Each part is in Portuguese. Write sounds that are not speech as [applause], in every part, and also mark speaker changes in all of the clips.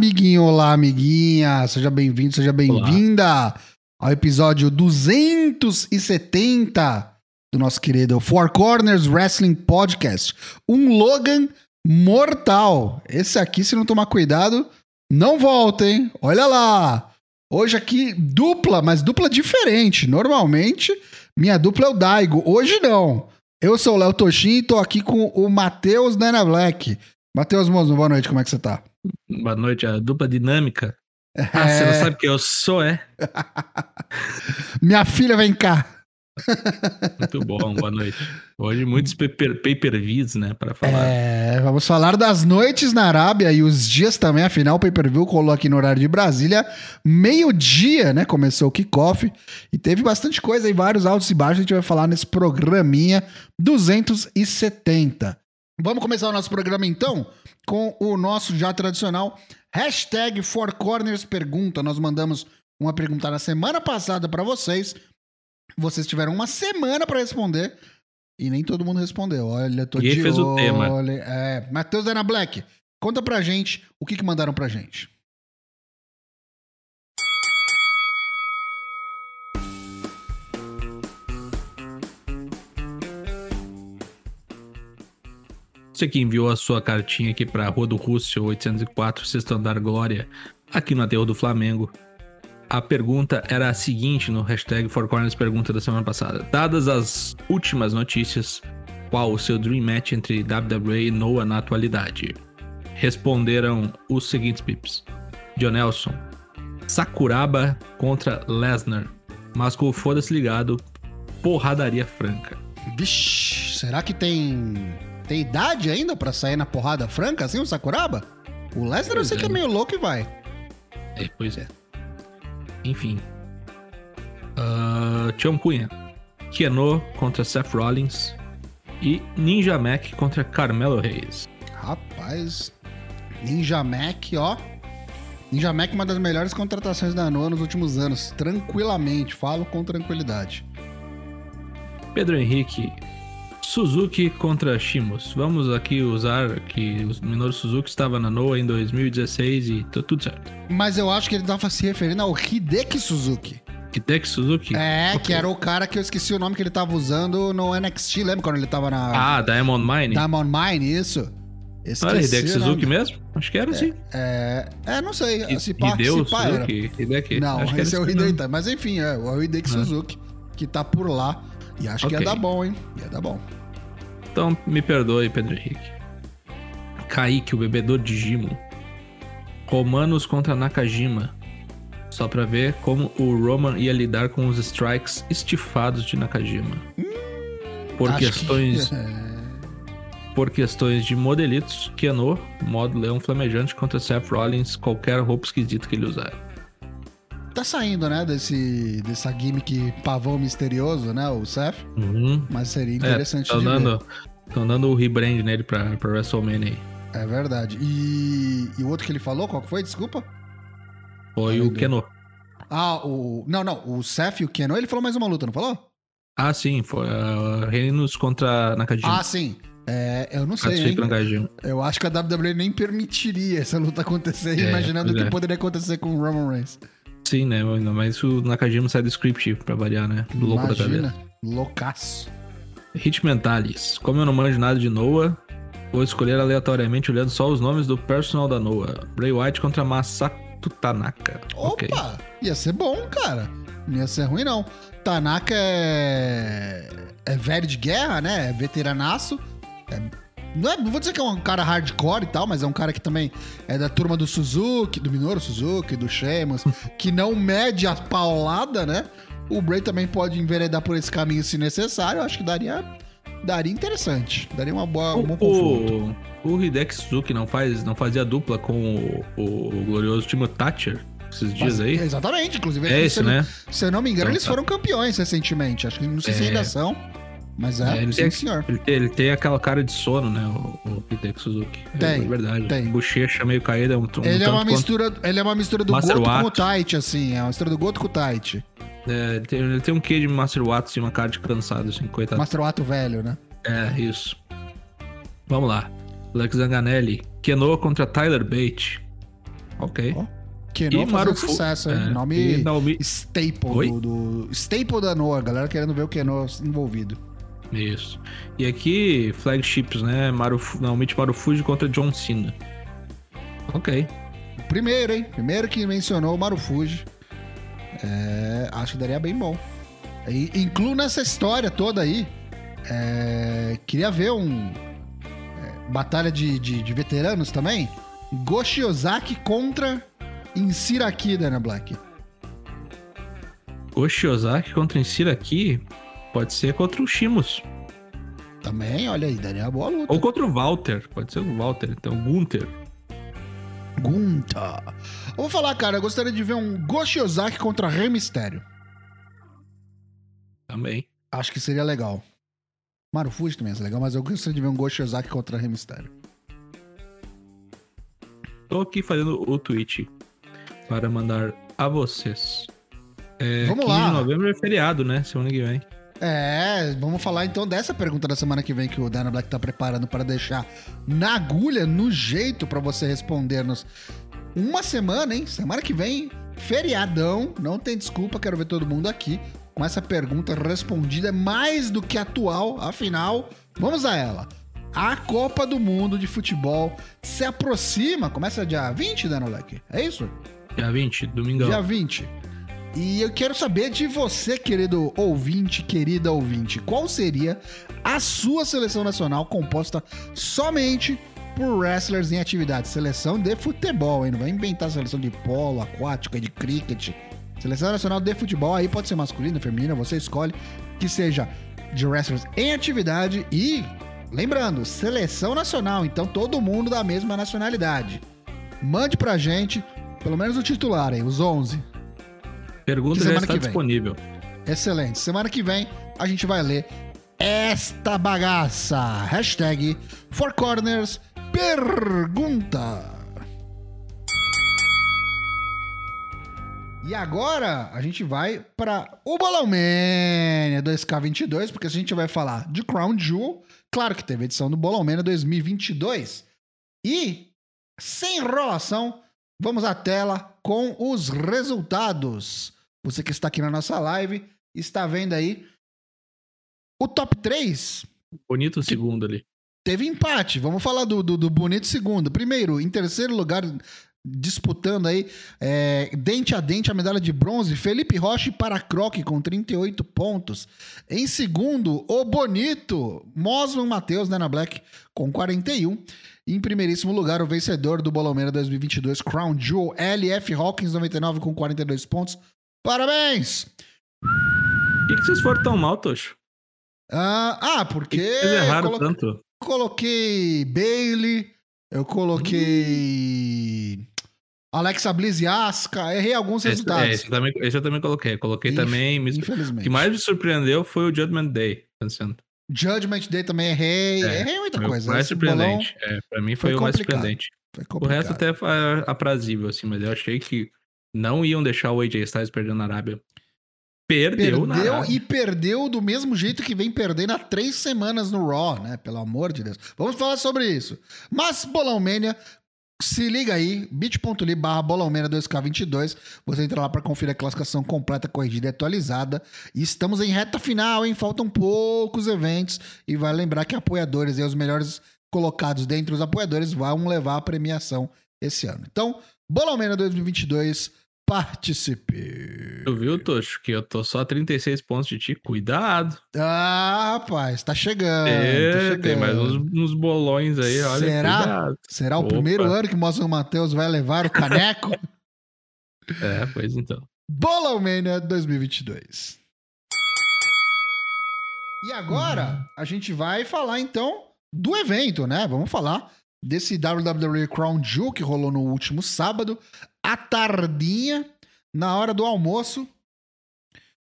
Speaker 1: amiguinho, olá, amiguinha. Seja bem-vindo, seja bem-vinda ao episódio 270 do nosso querido Four Corners Wrestling Podcast. Um Logan mortal. Esse aqui, se não tomar cuidado, não volta, hein? Olha lá. Hoje aqui, dupla, mas dupla diferente. Normalmente, minha dupla é o Daigo. Hoje não. Eu sou o Léo Toshin e tô aqui com o Matheus Nana Black. Matheus Mozo, boa noite, como é que você tá?
Speaker 2: Boa noite, a dupla dinâmica. É... Ah, você não sabe que eu sou, é? [laughs]
Speaker 1: Minha filha, vem cá.
Speaker 2: Muito bom, boa noite. Hoje muitos pay-per-views, né, para falar.
Speaker 1: É, vamos falar das noites na Arábia e os dias também, afinal o pay-per-view colou aqui no horário de Brasília, meio-dia, né, começou o kickoff e teve bastante coisa aí, vários altos e baixos, a gente vai falar nesse programinha 270. Vamos começar o nosso programa então com o nosso já tradicional hashtag Four Corners Pergunta. Nós mandamos uma pergunta na semana passada para vocês. Vocês tiveram uma semana para responder e nem todo mundo respondeu. Olha, tô
Speaker 2: e
Speaker 1: de
Speaker 2: fez olho. o tema.
Speaker 1: É, Matheus Dana Black, conta pra gente o que, que mandaram pra gente.
Speaker 2: Você que enviou a sua cartinha aqui para Rua do Rússio 804, Sexto Andar Glória, aqui no Aterro do Flamengo. A pergunta era a seguinte no hashtag Four Corners Pergunta da semana passada. Dadas as últimas notícias, qual o seu Dream Match entre WWE e Noah na atualidade? Responderam os seguintes pips. John Nelson, Sakuraba contra Lesnar, mas com o foda-se ligado, porradaria franca.
Speaker 1: Vixe, será que tem tem idade ainda para sair na porrada franca assim, o Sakuraba? O Lesnar eu sei é. que é meio louco e vai.
Speaker 2: É, pois é. Enfim. Uh, Tião Cunha. Keno contra Seth Rollins. E Ninja Mac contra Carmelo Reis.
Speaker 1: Rapaz. Ninja Mac, ó. Ninja Mac, uma das melhores contratações da Noa nos últimos anos. Tranquilamente, falo com tranquilidade.
Speaker 2: Pedro Henrique, Suzuki contra Shimos. Vamos aqui usar que o Minoru Suzuki estava na Noa em 2016 e tá tudo certo.
Speaker 1: Mas eu acho que ele estava se referindo ao Hideki Suzuki.
Speaker 2: Hideki Suzuki?
Speaker 1: É, okay. que era o cara que eu esqueci o nome que ele estava usando no NXT, lembra quando ele estava na...
Speaker 2: Ah, Diamond Mine?
Speaker 1: Diamond Mine, isso.
Speaker 2: Esqueci era Hideki Suzuki mesmo? Acho que era,
Speaker 1: é,
Speaker 2: sim.
Speaker 1: É, é, não sei.
Speaker 2: I, se pá, Hideo se pá Suzuki? Era. Hideki?
Speaker 1: Não, Acho esse é o Hideki. Mas enfim, é o Hideki ah. Suzuki, que tá por lá. E acho okay. que ia dar bom, hein? Ia dar bom.
Speaker 2: Então me perdoe, Pedro Henrique. Kaique, o bebedor de Gimo. Romanos contra Nakajima. Só pra ver como o Roman ia lidar com os strikes estifados de Nakajima. Por questões. Que... É. Por questões de modelitos, Keno, modo leão flamejante contra Seth Rollins, qualquer roupa esquisita que ele usar.
Speaker 1: Tá saindo, né, desse, dessa gimmick pavão misterioso, né, o Seth. Uhum. Mas seria é, interessante
Speaker 2: é, de dando. Estão dando o rebrand nele pra, pra WrestleMania aí.
Speaker 1: É verdade. E, e o outro que ele falou, qual que foi? Desculpa?
Speaker 2: Foi ah, o Keno.
Speaker 1: Ah, o. Não, não. O Seth e o Keno, ele falou mais uma luta, não falou?
Speaker 2: Ah, sim. Foi uh, Reinos contra Nakajima.
Speaker 1: Ah, sim. É, eu não sei. Eu acho que a WWE nem permitiria essa luta acontecer, é, imaginando o que é. poderia acontecer com o Roman Reigns.
Speaker 2: Sim, né? Mas o Nakajima sai do script pra variar, né? Do louco Imagina, da cabeça.
Speaker 1: Loucaço.
Speaker 2: Hit Mentalis. Como eu não manjo nada de Noah, vou escolher aleatoriamente olhando só os nomes do personal da Noah. Bray White contra Masato Tanaka.
Speaker 1: Opa! Okay. Ia ser bom, cara. Não ia ser ruim, não. Tanaka é. É velho de guerra, né? É veteranaço. É não, é, não vou dizer que é um cara hardcore e tal, mas é um cara que também é da turma do Suzuki, do Minoru Suzuki, do Sheamus, [laughs] que não mede a paulada, né? O Bray também pode enveredar por esse caminho se necessário. Eu acho que daria, daria interessante. Daria uma boa, um bom confronto.
Speaker 2: O, o Hideki Suzuki não, faz, não fazia dupla com o, o, o glorioso Timo Thatcher? esses dias Mas, aí.
Speaker 1: Exatamente, inclusive.
Speaker 2: É esse, né?
Speaker 1: Se eu não me engano, então, eles tá. foram campeões recentemente. Acho que não sei é... se ainda são. Mas é, é ele sim, tem, senhor.
Speaker 2: Ele tem, ele tem, aquela cara de sono, né? O, o Hideki Suzuki.
Speaker 1: Tem. É verdade. Tem.
Speaker 2: Bochecha meio caída. Um, um
Speaker 1: ele, é uma mistura, ele é uma mistura do Master Goto Watt. com o Taichi, assim. É uma mistura do Goto com o Taichi.
Speaker 2: É, ele tem, ele tem um quê de Master Watt, assim, uma cara de cansado, assim, coitado.
Speaker 1: Master Watt velho, né?
Speaker 2: É, isso. Vamos lá. Lex Zanganelli. Keno contra Tyler Bate. Ok.
Speaker 1: Ó, Keno fazendo sucesso,
Speaker 2: é,
Speaker 1: Nome
Speaker 2: Naomi-
Speaker 1: staple do, do- Staple da Noah, galera querendo ver o Keno envolvido.
Speaker 2: Isso. E aqui, flagships, né? Marufu, Naomichi Marufuji contra John Cena. Ok.
Speaker 1: Primeiro, hein? Primeiro que mencionou o Marufuji. É, acho que daria bem bom. E, incluo nessa história toda aí. é, queria ver um. é, batalha de, de, de veteranos também. Goshi Ozaki contra Insiraki, Dana Black.
Speaker 2: O Shiozaki contra Insira aqui pode ser contra o Shimos.
Speaker 1: Também, olha aí, daria uma boa luta.
Speaker 2: Ou contra o Walter. Pode ser o Walter, então. Gunter.
Speaker 1: Gunta. Eu vou falar, cara, eu gostaria de ver um Goshi Ozaki contra Rei Mistério.
Speaker 2: Também.
Speaker 1: Acho que seria legal. Marufuji também é legal, mas eu gostaria de ver um Goshi Ozaki contra Rei Mistério.
Speaker 2: Tô aqui fazendo o tweet para mandar a vocês. É,
Speaker 1: Vamos
Speaker 2: 15
Speaker 1: lá.
Speaker 2: de novembro é feriado, né? Semana que vem.
Speaker 1: É, vamos falar então dessa pergunta da semana que vem que o Dana Black tá preparando para deixar na agulha, no jeito para você responder-nos. Uma semana, hein? Semana que vem, feriadão, não tem desculpa, quero ver todo mundo aqui com essa pergunta respondida mais do que atual, afinal, vamos a ela. A Copa do Mundo de Futebol se aproxima, começa dia 20, Dana Black, é isso?
Speaker 2: Dia 20, domingão.
Speaker 1: Dia 20. E eu quero saber de você, querido ouvinte, querida ouvinte, qual seria a sua seleção nacional composta somente por wrestlers em atividade? Seleção de futebol, hein? Não vai inventar seleção de polo, aquática, de cricket. Seleção nacional de futebol, aí pode ser masculina, feminina, você escolhe que seja de wrestlers em atividade e, lembrando, seleção nacional, então todo mundo da mesma nacionalidade. Mande pra gente, pelo menos o titular aí, os 11.
Speaker 2: Pergunta já está disponível.
Speaker 1: Excelente. Semana que vem a gente vai ler esta bagaça. Hashtag Four Corners Pergunta. E agora a gente vai para o Bolão Mania 2K22, porque a gente vai falar de Crown Jewel. Claro que teve edição do Bolão Mania 2022. E, sem enrolação, vamos à tela com os resultados. Você que está aqui na nossa live está vendo aí o top 3
Speaker 2: Bonito segundo ali.
Speaker 1: teve empate. Vamos falar do, do, do bonito segundo. Primeiro, em terceiro lugar, disputando aí, é, dente a dente, a medalha de bronze, Felipe Rocha e Paracroque com 38 pontos. Em segundo, o bonito, Mosman Matheus, né, na Black, com 41. E em primeiríssimo lugar, o vencedor do Bolomeira 2022, Crown Jewel, LF Hawkins, 99 com 42 pontos. Parabéns!
Speaker 2: Por que, que vocês foram tão mal, Tocho?
Speaker 1: Ah, ah,
Speaker 2: Por
Speaker 1: porque
Speaker 2: que que vocês erraram
Speaker 1: colo-
Speaker 2: tanto?
Speaker 1: coloquei Bailey, eu coloquei Alexa Bliss e Asuka, errei alguns
Speaker 2: Esse, é,
Speaker 1: resultados.
Speaker 2: esse, eu também, esse eu também coloquei. Coloquei
Speaker 1: Inf-
Speaker 2: também. me- O
Speaker 1: Infelizmente.
Speaker 2: que mais me surpreendeu foi o Judgment Day. Pensando.
Speaker 1: Judgment Day também errei,
Speaker 2: É,
Speaker 1: errei muita coisa.
Speaker 2: mais
Speaker 1: Esse
Speaker 2: surpreendente. É, pra mim foi,
Speaker 1: foi
Speaker 2: o mais surpreendente. O resto até foi aprazível, assim, mas eu achei que não iam deixar o AJ Styles perdendo na Arábia. Perdeu, na
Speaker 1: Perdeu
Speaker 2: Arábia.
Speaker 1: e perdeu do mesmo jeito que vem perdendo há três semanas no Raw, né? Pelo amor de Deus. Vamos falar sobre isso. Mas, Bolão Mania, se liga aí, bit.ly barra Bolão Mania 2K22. Você entra lá para conferir a classificação completa, corrigida e atualizada. E estamos em reta final, hein? Faltam poucos eventos. E vai lembrar que apoiadores e os melhores colocados dentre os apoiadores vão levar a premiação esse ano. Então, Bolão Mania 2022, participe.
Speaker 2: Tu viu, Tocho, que eu tô só a 36 pontos de ti? Cuidado.
Speaker 1: Ah, rapaz, tá chegando. tá
Speaker 2: é,
Speaker 1: chegando.
Speaker 2: tem mais uns, uns bolões aí, olha.
Speaker 1: Será?
Speaker 2: Cuidado.
Speaker 1: Será o
Speaker 2: Opa.
Speaker 1: primeiro ano que o Matheus vai levar o caneco? [laughs]
Speaker 2: É, pois então.
Speaker 1: Bolão Mania 2022. E agora, a gente vai falar então do evento, né? Vamos falar desse WWE Crown Jewel que rolou no último sábado, à tardinha, na hora do almoço.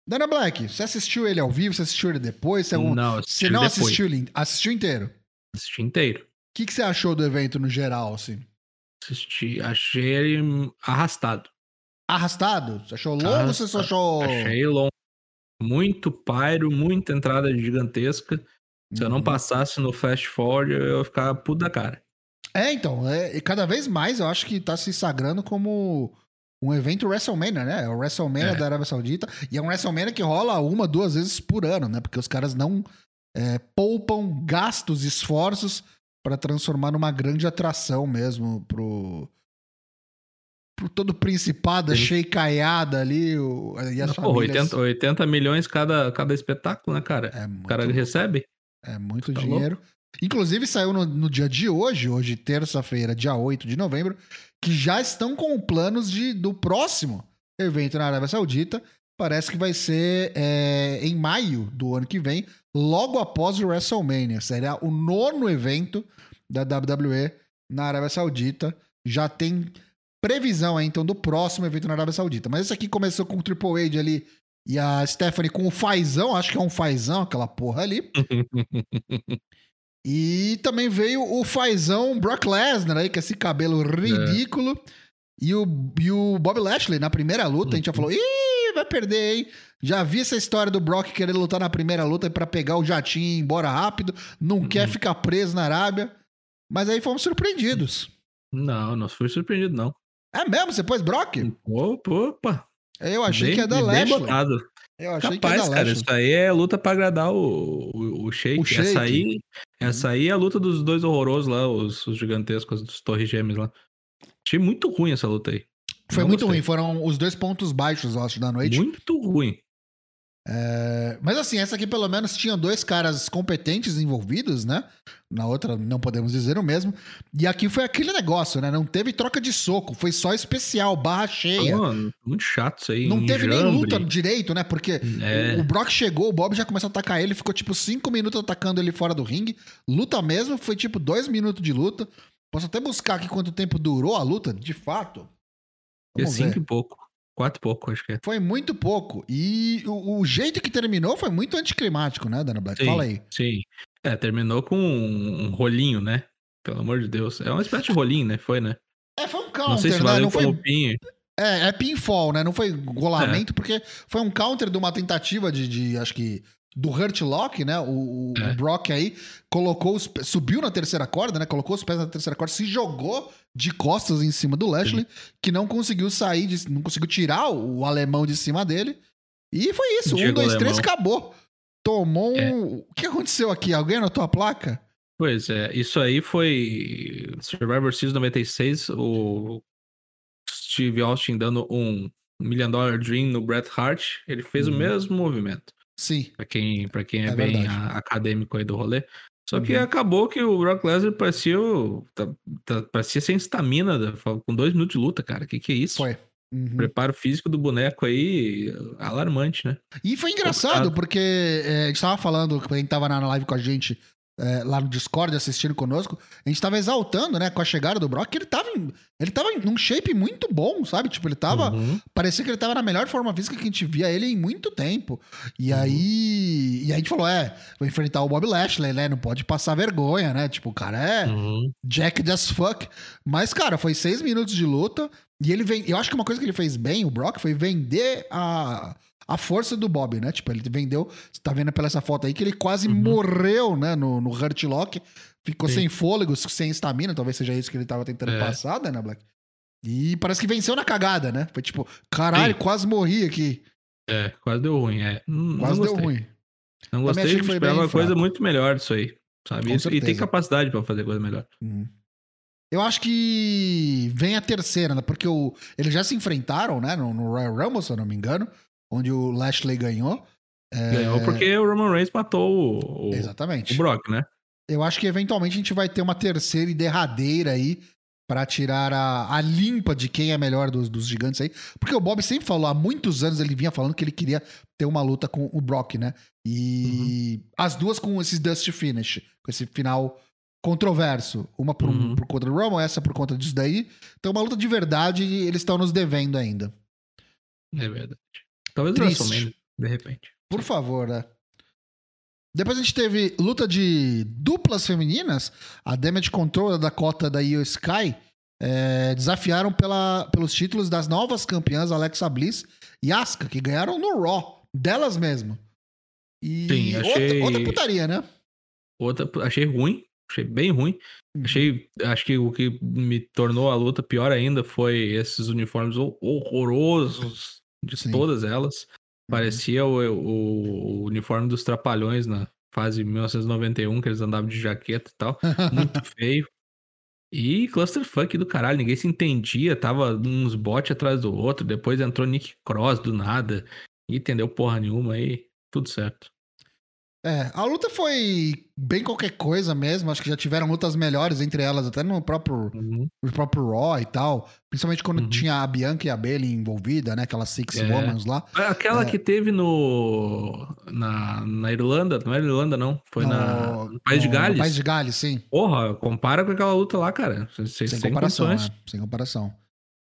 Speaker 1: Dana Black, você assistiu ele ao vivo? Você assistiu ele depois? Você, algum...
Speaker 2: Não,
Speaker 1: você
Speaker 2: assisti
Speaker 1: não
Speaker 2: depois.
Speaker 1: assistiu ele? Assistiu inteiro?
Speaker 2: Assisti inteiro.
Speaker 1: O que, que você achou do evento no geral, assim?
Speaker 2: Assisti, achei ele arrastado.
Speaker 1: Arrastado? Você achou longo ou você só achou.
Speaker 2: Achei longo. Muito pyro, muita entrada gigantesca. Se eu não
Speaker 1: Uhum.
Speaker 2: passasse no fast forward, eu ia ficar puto da cara.
Speaker 1: É, então, é, e cada vez mais eu acho que tá se sagrando como um evento WrestleMania, né? É o WrestleMania
Speaker 2: É.
Speaker 1: da Arábia Saudita. E é um WrestleMania que rola uma, duas vezes por ano, né? Porque os caras não é, poupam gastos, esforços pra transformar numa grande atração mesmo pro. Pro todo o principado, a
Speaker 2: Sim.
Speaker 1: sheikaiada ali o, e as
Speaker 2: Porra,
Speaker 1: famílias.
Speaker 2: 80, 80 milhões cada, cada espetáculo, né, cara?
Speaker 1: É
Speaker 2: O
Speaker 1: muito
Speaker 2: cara recebe?
Speaker 1: É muito
Speaker 2: Tá
Speaker 1: dinheiro. Inclusive, saiu no, no dia de hoje, hoje, terça-feira, dia 8 de novembro, que já estão com planos de, do próximo evento na Arábia Saudita. Parece que vai ser é, em maio do ano que vem, logo após o WrestleMania. Será o nono evento da WWE na Arábia Saudita. Já tem previsão aí, então, do próximo evento na Arábia Saudita. Mas esse aqui começou com o Triple H ali e a Stephanie com o fazão, acho que é um fazão, aquela porra ali. [laughs] E também veio o fazão Brock Lesnar aí, com esse cabelo ridículo. E, o, e o Bob Lashley, na primeira luta, a gente já falou: ih, vai perder, hein? Já vi essa história do Brock querendo lutar na primeira luta pra pegar o jatinho e ir embora rápido. Não quer ficar preso na Arábia. Mas aí fomos surpreendidos.
Speaker 2: Não, não fui surpreendido, não.
Speaker 1: É mesmo? Você pôs Brock?
Speaker 2: Opa, opa.
Speaker 1: Eu achei
Speaker 2: Bem-
Speaker 1: que é da Lashley.
Speaker 2: botado.
Speaker 1: Eu achei
Speaker 2: Capaz,
Speaker 1: que é da
Speaker 2: cara, isso aí é luta pra agradar o, o, o Sheik.
Speaker 1: O Sheik.
Speaker 2: Essa aí, essa aí é a luta dos dois horrorosos lá, os, os gigantescos, dos Torres Gêmeas lá. Achei muito ruim essa luta aí.
Speaker 1: Foi
Speaker 2: Não
Speaker 1: muito
Speaker 2: gostei.
Speaker 1: ruim. Foram os dois pontos baixos, eu acho, da noite.
Speaker 2: Muito ruim.
Speaker 1: É, Mas assim, essa aqui pelo menos tinha dois caras competentes envolvidos, né? Na outra não podemos dizer o mesmo. E aqui foi aquele negócio, né? Não teve troca de soco, foi só especial, barra cheia.
Speaker 2: Mano, muito chato isso aí.
Speaker 1: não teve nem
Speaker 2: enjambre.
Speaker 1: luta direito, né? Porque
Speaker 2: É.
Speaker 1: o- o Brock chegou, o Bob já começou a atacar ele, ficou tipo cinco minutos atacando ele fora do ringue. Luta mesmo, foi tipo dois minutos de luta. Posso até buscar aqui quanto tempo durou a luta, de fato.
Speaker 2: É
Speaker 1: Vamos ver.
Speaker 2: cinco e pouco. Quatro e pouco, acho que é.
Speaker 1: Foi muito pouco. E o, o jeito que terminou foi muito anticlimático, né, Dana Black?
Speaker 2: Sim,
Speaker 1: Fala aí.
Speaker 2: Sim. É, terminou com um, um rolinho, né? Pelo amor de Deus. É uma espécie de rolinho, né? Foi, né?
Speaker 1: É, foi um
Speaker 2: não
Speaker 1: counter,
Speaker 2: sei se
Speaker 1: né?
Speaker 2: valeu
Speaker 1: Não foi,
Speaker 2: como pinho.
Speaker 1: é, é pinfall, né? Não foi
Speaker 2: É.
Speaker 1: golamento, porque foi um counter de uma tentativa de, de, acho que, do Hurt Lock, né? O, o-
Speaker 2: É.
Speaker 1: o Brock aí colocou os subiu na terceira corda, né? Colocou os pés na terceira corda, se jogou de costas em cima do Lashley, que não conseguiu sair, de- não conseguiu tirar o, o alemão de cima dele. E foi isso. um,
Speaker 2: Diego
Speaker 1: dois, três,
Speaker 2: Alemão.
Speaker 1: acabou. Tomou um.
Speaker 2: É.
Speaker 1: O que aconteceu aqui? Alguém anotou a placa?
Speaker 2: Pois é, isso aí foi Survivor Series 96, o Steve Austin dando um Million Dollar Dream no Bret Hart, ele fez
Speaker 1: Uhum.
Speaker 2: o mesmo movimento,
Speaker 1: Sim.
Speaker 2: pra quem, pra quem é,
Speaker 1: É
Speaker 2: bem a- acadêmico aí do rolê. Só que
Speaker 1: Uhum.
Speaker 2: acabou que o Brock Lesnar parecia, tá- tá- parecia sem estamina, da- com dois minutos de luta, cara, que que é isso?
Speaker 1: Foi. Uhum.
Speaker 2: Preparo físico do boneco aí, alarmante, né?
Speaker 1: E foi engraçado,
Speaker 2: Complicado.
Speaker 1: porque é, a gente tava falando, gente tava na live com a gente é, lá no Discord assistindo conosco, a gente tava exaltando, né, com a chegada do Brock, que ele tava, em, ele tava em num shape muito bom, sabe? Tipo, ele tava.
Speaker 2: Uhum.
Speaker 1: Parecia que ele tava na melhor forma física que a gente via ele em muito tempo. E
Speaker 2: Uhum.
Speaker 1: aí. E aí a gente falou: é, vou enfrentar o Bob Lashley, né? Não pode passar vergonha, né? Tipo, o cara é.
Speaker 2: Uhum.
Speaker 1: Jack as fuck. Mas, cara, foi seis minutos de luta. E ele vem. Eu acho que uma coisa que ele fez bem, o Brock, foi vender a, a força do Bob, né? Tipo, ele vendeu. Você tá vendo pela essa foto aí que ele quase
Speaker 2: Uhum.
Speaker 1: morreu, né? No, no Hurt Lock. Ficou
Speaker 2: Sim.
Speaker 1: sem fôlego, sem estamina. Talvez seja isso que ele tava tentando
Speaker 2: É.
Speaker 1: passar, né, Black? E parece que venceu na cagada, né? Foi tipo, caralho,
Speaker 2: Sim.
Speaker 1: quase morri aqui.
Speaker 2: É, quase deu ruim, é. Hum,
Speaker 1: Quase
Speaker 2: não
Speaker 1: deu ruim.
Speaker 2: Não
Speaker 1: Também
Speaker 2: gostei,
Speaker 1: achei que foi
Speaker 2: esperava
Speaker 1: bem
Speaker 2: uma coisa
Speaker 1: fraco.
Speaker 2: muito melhor disso aí, sabe? Isso- e tem capacidade pra fazer coisa melhor.
Speaker 1: Uhum. Eu acho que vem a terceira, né? Porque o, eles já se enfrentaram, né? No, no Royal Rumble, se eu não me engano, onde o Lashley ganhou. É,
Speaker 2: Ganhou porque o Roman Reigns matou o, o,
Speaker 1: Exatamente.
Speaker 2: o Brock, né?
Speaker 1: Eu acho que eventualmente a gente vai ter uma terceira e derradeira aí pra tirar a, a limpa de quem é melhor dos, dos gigantes aí. Porque o Bob sempre falou, há muitos anos ele vinha falando que ele queria ter uma luta com o Brock, né? E
Speaker 2: Uhum.
Speaker 1: as duas com esses Dust Finish, com esse final controverso. Uma por,
Speaker 2: Uhum.
Speaker 1: por conta do Roman, essa por conta disso daí. Então, uma luta de verdade e eles estão nos devendo ainda.
Speaker 2: É verdade. Talvez o
Speaker 1: Triste.
Speaker 2: WrestleMania, de repente.
Speaker 1: Por favor, né? Depois a gente teve luta de duplas femininas. A Damage Control da cota da Io Sky é, desafiaram pela, pelos títulos das novas campeãs Alexa Bliss e Asuka, que ganharam no Raw, delas mesmo. E
Speaker 2: Sim,
Speaker 1: outra,
Speaker 2: achei-
Speaker 1: outra putaria, né?
Speaker 2: Outra, achei ruim. Achei bem ruim.
Speaker 1: Uhum.
Speaker 2: Achei, acho que o que me tornou a luta pior ainda foi esses uniformes hor- horrorosos de
Speaker 1: Sim.
Speaker 2: todas elas.
Speaker 1: Uhum.
Speaker 2: Parecia o, o- o uniforme dos Trapalhões na fase 1991, que eles andavam de jaqueta e tal. Muito [laughs] feio. E clusterfuck do caralho, ninguém se entendia, tava uns bots atrás do outro, depois entrou Nick Cross do nada, e entendeu porra nenhuma aí, tudo certo.
Speaker 1: É, a luta foi bem qualquer coisa mesmo. Acho que já tiveram lutas melhores entre elas, até no próprio,
Speaker 2: Uhum.
Speaker 1: no próprio Raw e tal. Principalmente quando
Speaker 2: Uhum.
Speaker 1: tinha a Bianca e a Bailey envolvida, né? Aquelas Six
Speaker 2: É.
Speaker 1: Womans lá.
Speaker 2: Aquela
Speaker 1: É.
Speaker 2: que teve no. Na, na Irlanda, não era Irlanda, não. Foi na, no País de
Speaker 1: no-
Speaker 2: Gales.
Speaker 1: No País de Gales, sim.
Speaker 2: Porra, compara com aquela luta lá, cara. Sem, sem,
Speaker 1: comparação, né? Sem comparação.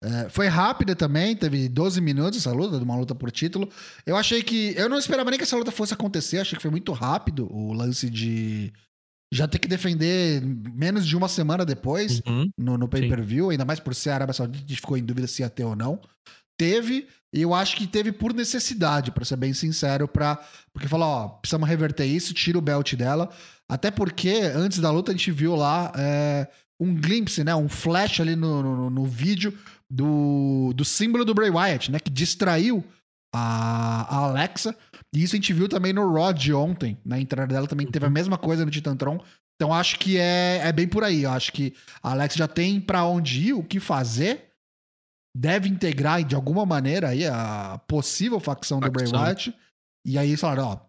Speaker 1: É, foi rápida também, teve 12 minutos essa luta, de uma luta por título. Eu achei que. Eu não esperava nem que essa luta fosse acontecer, achei que foi muito rápido o lance de já ter que defender menos de uma semana depois
Speaker 2: Uhum.
Speaker 1: no, no pay-per-view, ainda mais por ser a Arábia Saudita, a gente ficou em dúvida se ia ter ou não. Teve, e eu acho que teve por necessidade, pra ser bem sincero, pra, porque falou, ó, precisamos reverter isso, tira o belt dela. Até porque antes da luta a gente viu lá é, um glimpse, né? Um flash ali no, no, no vídeo do, do símbolo do Bray Wyatt, né? Que distraiu a, a Alexa. E isso a gente viu também no Raw de ontem. Na entrada dela também teve a mesma coisa no Titantron. Então acho que é, é bem por aí. Eu acho que a Alexa já tem pra onde ir, o que fazer. Deve integrar de alguma maneira aí a possível facção do Bray
Speaker 2: Facção.
Speaker 1: Wyatt. E aí eles falaram, ó,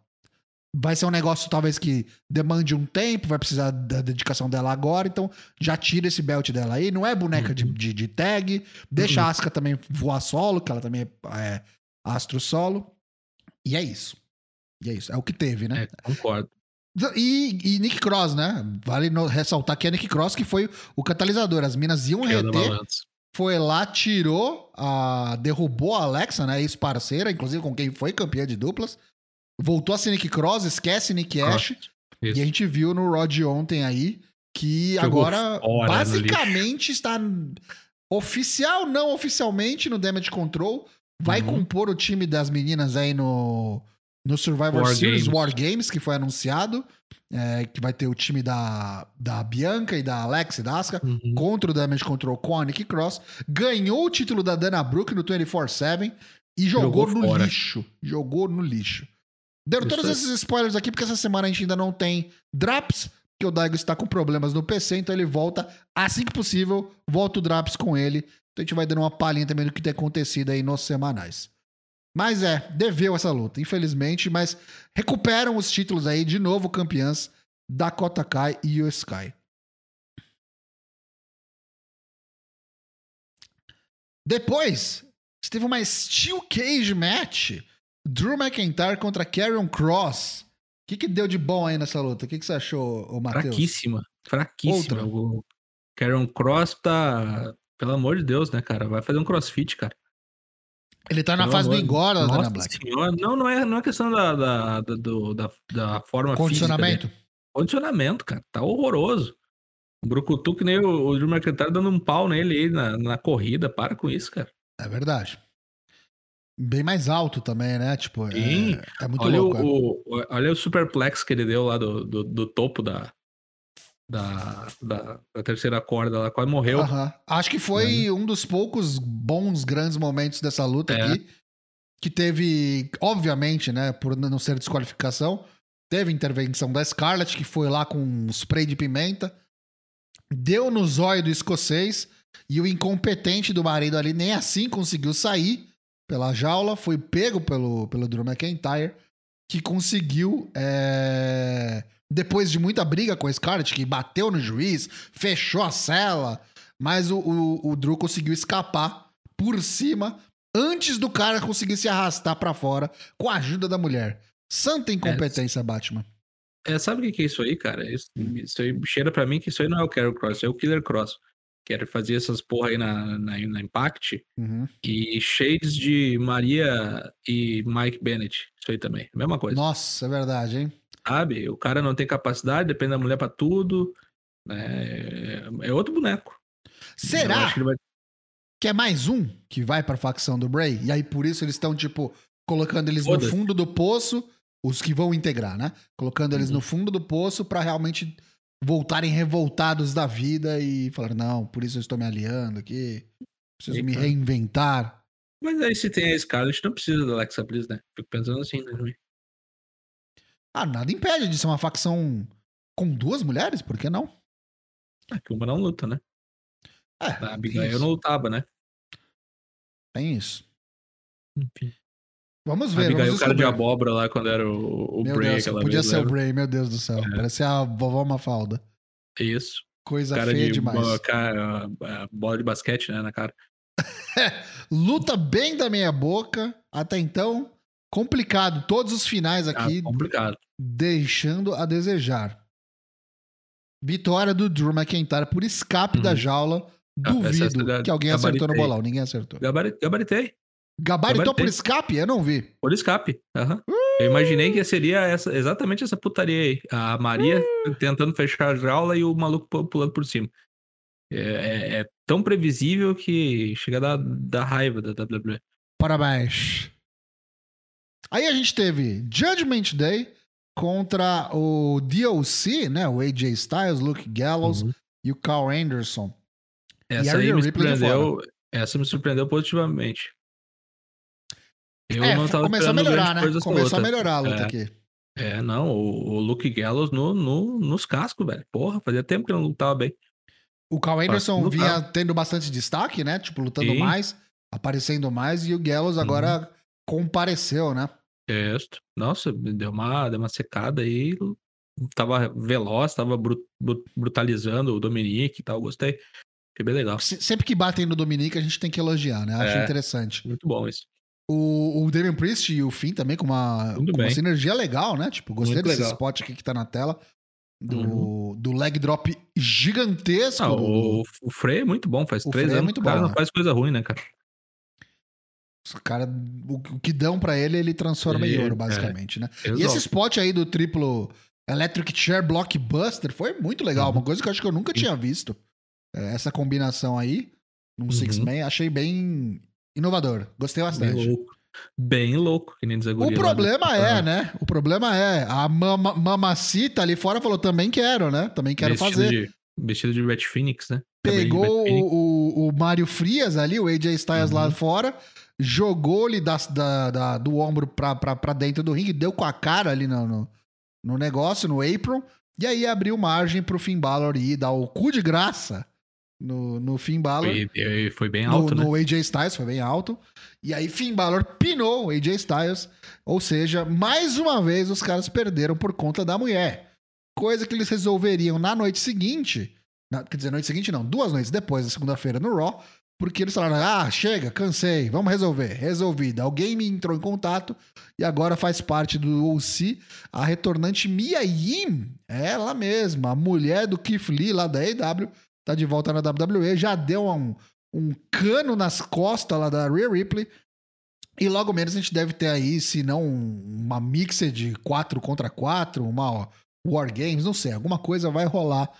Speaker 1: vai ser um negócio talvez que demande um tempo, vai precisar da dedicação dela agora, então já tira esse belt dela aí. Não é boneca de,
Speaker 2: Uhum.
Speaker 1: de, de tag, deixa
Speaker 2: Uhum.
Speaker 1: a Asuka também voar solo, que ela também é, é astro solo. E é isso. E é isso. É o que teve, né?
Speaker 2: É, concordo.
Speaker 1: E, e Nick Cross, né? Vale no- ressaltar que é Nick Cross que foi o catalisador. As minas iam
Speaker 2: Caiu
Speaker 1: reter, foi lá, tirou, a, derrubou a Alexa, né? Ex-parceira, inclusive com quem foi campeã de duplas. Voltou a ser Nick Cross, esquece Nick. Ash.
Speaker 2: Isso.
Speaker 1: E a gente viu no Raw de ontem aí que
Speaker 2: Jogou
Speaker 1: agora
Speaker 2: no
Speaker 1: basicamente está oficial, não oficialmente no Damage Control. Vai
Speaker 2: Uhum.
Speaker 1: compor o time das meninas aí no, no Survivor
Speaker 2: War
Speaker 1: Series
Speaker 2: Games.
Speaker 1: War Games, que foi anunciado. é, que vai ter o time da, da Bianca e da Alex e da Asuka
Speaker 2: Uhum.
Speaker 1: contra o Damage Control com a Nick Cross. Ganhou o título da Dana Brooke no 24-7 e jogou,
Speaker 2: Jogou
Speaker 1: no
Speaker 2: fora.
Speaker 1: lixo. Jogou no lixo. Deram
Speaker 2: Isso
Speaker 1: todos
Speaker 2: aí.
Speaker 1: esses spoilers aqui, porque essa semana a gente ainda não tem Draps, porque o Daigo está com problemas no PC, então ele volta assim que possível, volta o Draps com ele. Então a gente vai dando uma palhinha também do que tem acontecido aí nos semanais. Mas é, deveu essa luta, infelizmente, mas recuperam os títulos aí, de novo campeãs, Dakota Kai e Io Sky. Depois, teve uma Steel Cage Match. Drew McIntyre contra Karrion Cross. O que, que deu de bom aí nessa luta? O que, que você achou, Matheus?
Speaker 2: Fraquíssima. Fraquíssima.
Speaker 1: Outra.
Speaker 2: O Karen Cross tá. Pelo amor de Deus, né, cara? Vai fazer um crossfit, cara.
Speaker 1: Ele tá na
Speaker 2: Pelo
Speaker 1: fase do
Speaker 2: amor-
Speaker 1: engorda, Dana
Speaker 2: Nossa
Speaker 1: Black.
Speaker 2: senhora. Não, não é, não é questão da, da, da, do- da, da forma
Speaker 1: Condicionamento.
Speaker 2: física. Condicionamento, cara. Tá horroroso. O Brucutu que nem o, o Drew McIntyre dando um pau nele aí na, na corrida. Para com isso, cara.
Speaker 1: É verdade. Bem mais alto também, né? Tipo, é,
Speaker 2: Sim.
Speaker 1: é muito
Speaker 2: olha,
Speaker 1: louco. é.
Speaker 2: o, o- olha o superplex que ele deu lá do, do, do topo da, da, da, da terceira corda lá. Quase morreu.
Speaker 1: Acho que foi um dos poucos bons, grandes momentos dessa luta
Speaker 2: É.
Speaker 1: aqui. Que teve, obviamente, né? Por não ser desqualificação, teve intervenção da Scarlett, que foi lá com um spray de pimenta, deu no zóio do escocês, e o incompetente do marido ali nem assim conseguiu sair pela jaula, foi pego pelo, pelo Drew McIntyre, que conseguiu, é, depois de muita briga com a Scarlett, que bateu no juiz, fechou a cela, mas o, o, o Drew conseguiu escapar por cima antes do cara conseguir se arrastar pra fora com a ajuda da mulher. Santa incompetência, Batman.
Speaker 2: É, sabe o que que é isso aí, cara? Isso, isso aí cheira pra mim que isso aí não é o Carol Cross, é o Killer Cross. Que era fazer essas porra aí na, na, na Impact.
Speaker 1: Uhum.
Speaker 2: E shades de Maria e Mike Bennett. Isso aí também. Mesma coisa.
Speaker 1: Nossa, é verdade, hein?
Speaker 2: Sabe? O cara não tem capacidade, depende da mulher pra tudo. Né? É outro boneco.
Speaker 1: Será
Speaker 2: que vai-
Speaker 1: que é mais um que vai pra facção do Bray? E aí por isso eles estão, tipo, colocando eles no fundo do poço, os que vão integrar, né? Colocando eles
Speaker 2: Uhum.
Speaker 1: no fundo do poço pra realmente voltarem revoltados da vida e falar: não, por isso eu estou me aliando aqui, preciso
Speaker 2: E,
Speaker 1: me reinventar.
Speaker 2: Mas aí se tem a Scarlett, não precisa da Alexa Bliss, né? Fico pensando assim, né?
Speaker 1: Ah, nada impede de ser uma facção com duas mulheres, por que não?
Speaker 2: É que uma não luta, né?
Speaker 1: É,
Speaker 2: A Abigail não lutava, né?
Speaker 1: Tem isso.
Speaker 2: Enfim.
Speaker 1: Vamos ver,
Speaker 2: Abigail,
Speaker 1: vamos
Speaker 2: o cara de abóbora lá quando era o, o
Speaker 1: Meu
Speaker 2: Bray,
Speaker 1: Deus,
Speaker 2: aquela
Speaker 1: podia
Speaker 2: vez,
Speaker 1: ser o
Speaker 2: lembra?
Speaker 1: Bray, meu Deus do céu.
Speaker 2: É.
Speaker 1: Parecia a vovó Mafalda.
Speaker 2: Isso.
Speaker 1: Coisa
Speaker 2: cara
Speaker 1: feia
Speaker 2: de
Speaker 1: demais.
Speaker 2: bo- cara, bola de basquete, né, na cara. [laughs]
Speaker 1: Luta bem da meia boca. Até então, complicado. Todos os finais aqui
Speaker 2: Ah, complicado.
Speaker 1: deixando a desejar. Vitória do Drew McIntyre por escape
Speaker 2: Uhum.
Speaker 1: da jaula.
Speaker 2: Ah, essa-
Speaker 1: Duvido
Speaker 2: essa-
Speaker 1: que alguém acertou no bolão. Ninguém acertou.
Speaker 2: Gabari- Gabaritei.
Speaker 1: Gabaritou por escape? Eu não vi.
Speaker 2: Por escape. aham. Eu imaginei que seria essa, exatamente essa putaria aí. A Maria tentando fechar a jaula e o maluco pu- pulando por cima. É, é- é tão previsível que chega a dar, dar raiva da WWE.
Speaker 1: Parabéns. Aí a gente teve Judgment Day contra o DLC, né? O AJ Styles, Luke Gallows
Speaker 2: Uhum.
Speaker 1: e o Carl Anderson.
Speaker 2: Essa
Speaker 1: a
Speaker 2: aí me
Speaker 1: de
Speaker 2: surpreendeu. Essa me surpreendeu positivamente. Eu
Speaker 1: é,
Speaker 2: não tava
Speaker 1: começou a melhorar, né? Começou a melhorar a luta
Speaker 2: É.
Speaker 1: aqui.
Speaker 2: É, não, o, o Luke Gallows no, no- nos cascos, velho. Porra, fazia tempo que ele não lutava bem.
Speaker 1: O Carl Anderson vinha tendo bastante destaque, né? Tipo, lutando
Speaker 2: Sim.
Speaker 1: mais, aparecendo mais, e o Gallows agora compareceu, né?
Speaker 2: É, nossa, deu uma, deu uma secada aí. Tava veloz, tava bru- bru- brutalizando o Dominique e tal. Gostei. Foi bem legal.
Speaker 1: Se- Sempre que batem no Dominique, a gente tem que elogiar, né? Acho
Speaker 2: É.
Speaker 1: interessante.
Speaker 2: Muito bom isso.
Speaker 1: O, o Damian Priest e o Finn também com uma,
Speaker 2: Muito
Speaker 1: com uma sinergia legal, né? Tipo, gostei
Speaker 2: Muito
Speaker 1: desse
Speaker 2: legal.
Speaker 1: spot aqui que tá na tela. Do,
Speaker 2: Uhum.
Speaker 1: do leg drop gigantesco.
Speaker 2: Ah, o, o Frey é muito bom. Faz
Speaker 1: O
Speaker 2: três
Speaker 1: Frey é
Speaker 2: anos
Speaker 1: muito
Speaker 2: que o cara não
Speaker 1: né?
Speaker 2: faz coisa ruim, né, cara?
Speaker 1: Os cara, o, o que dão pra ele, ele transforma em
Speaker 2: Ele-
Speaker 1: ouro,
Speaker 2: é.
Speaker 1: basicamente, né? E
Speaker 2: Resolve.
Speaker 1: esse spot aí do triplo Electric Chair Blockbuster foi muito legal.
Speaker 2: Uhum.
Speaker 1: Uma coisa que eu acho que eu nunca tinha visto. É, Essa combinação aí, num
Speaker 2: Uhum.
Speaker 1: Six-Man, achei bem inovador. Gostei
Speaker 2: Bem
Speaker 1: bastante.
Speaker 2: louco. Bem louco, que nem diz a
Speaker 1: O
Speaker 2: lá do-
Speaker 1: problema é, né? O problema é, a mama, mamacita ali fora falou, também quero, né? Também quero
Speaker 2: vestido
Speaker 1: fazer.
Speaker 2: De, vestido de Red Phoenix, né?
Speaker 1: Pegou
Speaker 2: Phoenix.
Speaker 1: o, o, Mário Frias ali, o AJ Styles lá
Speaker 2: Uhum.
Speaker 1: fora, jogou-lhe da, da- da- do ombro pra, pra, pra dentro do ringue, deu com a cara ali no, no, no negócio, no apron, e aí abriu margem pro Finn Balor ir dar o cu de graça no, no Finn Balor.
Speaker 2: Foi, foi bem
Speaker 1: no,
Speaker 2: alto, né?
Speaker 1: no AJ Styles, foi bem alto. E aí Finn Balor pinou o AJ Styles. Ou seja, mais uma vez os caras perderam por conta da mulher. Coisa que eles resolveriam na noite seguinte. na- quer dizer, noite seguinte não, duas noites depois, na segunda-feira no Raw. Porque eles falaram: ah, chega, cansei, vamos resolver. Resolvido. Alguém me entrou em contato e agora faz parte do OC a retornante Mia Yim, ela mesma, a mulher do Keith Lee lá da AEW, tá de volta na WWE, já deu um, um cano nas costas lá da Rhea Ripley. E logo menos a gente deve ter aí, se não uma mixa de 4 contra 4, uma ó, War Games, não sei, alguma coisa vai rolar.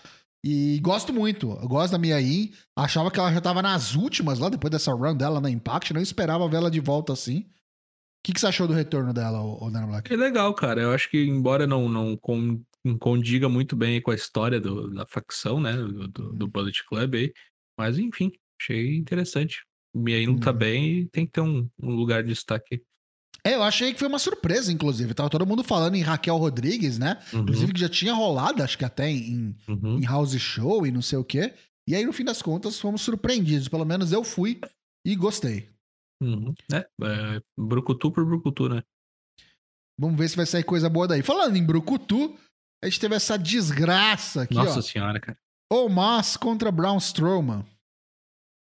Speaker 1: E gosto muito, eu gosto da Mia Yim. Achava que ela já tava nas últimas lá, depois dessa run dela na Impact, não esperava ver ela de volta assim. O que, que você achou do retorno dela, ô Dana Black?
Speaker 2: É legal, cara. Eu acho que, embora não, não condiga muito bem com a história do- da facção, né? Do, do, do Bullet Club aí. Mas, enfim, achei interessante. Não tá
Speaker 1: Uhum.
Speaker 2: bem e tem que ter um, um lugar de destaque.
Speaker 1: É, eu achei que foi uma surpresa, inclusive. Tava todo mundo falando em Raquel Rodrigues, né?
Speaker 2: Uhum,
Speaker 1: Inclusive que já tinha rolado, acho que até em,
Speaker 2: uhum.
Speaker 1: em House Show e não sei o quê. E aí, no fim das contas, fomos surpreendidos. Pelo menos eu fui e gostei.
Speaker 2: Uhum. É, é, brucutu por brucutu, né?
Speaker 1: Vamos ver se vai sair coisa boa daí. Falando em Brucutu, a gente teve essa desgraça aqui,
Speaker 2: Nossa
Speaker 1: ó.
Speaker 2: senhora, cara.
Speaker 1: Omas contra Braun Strowman.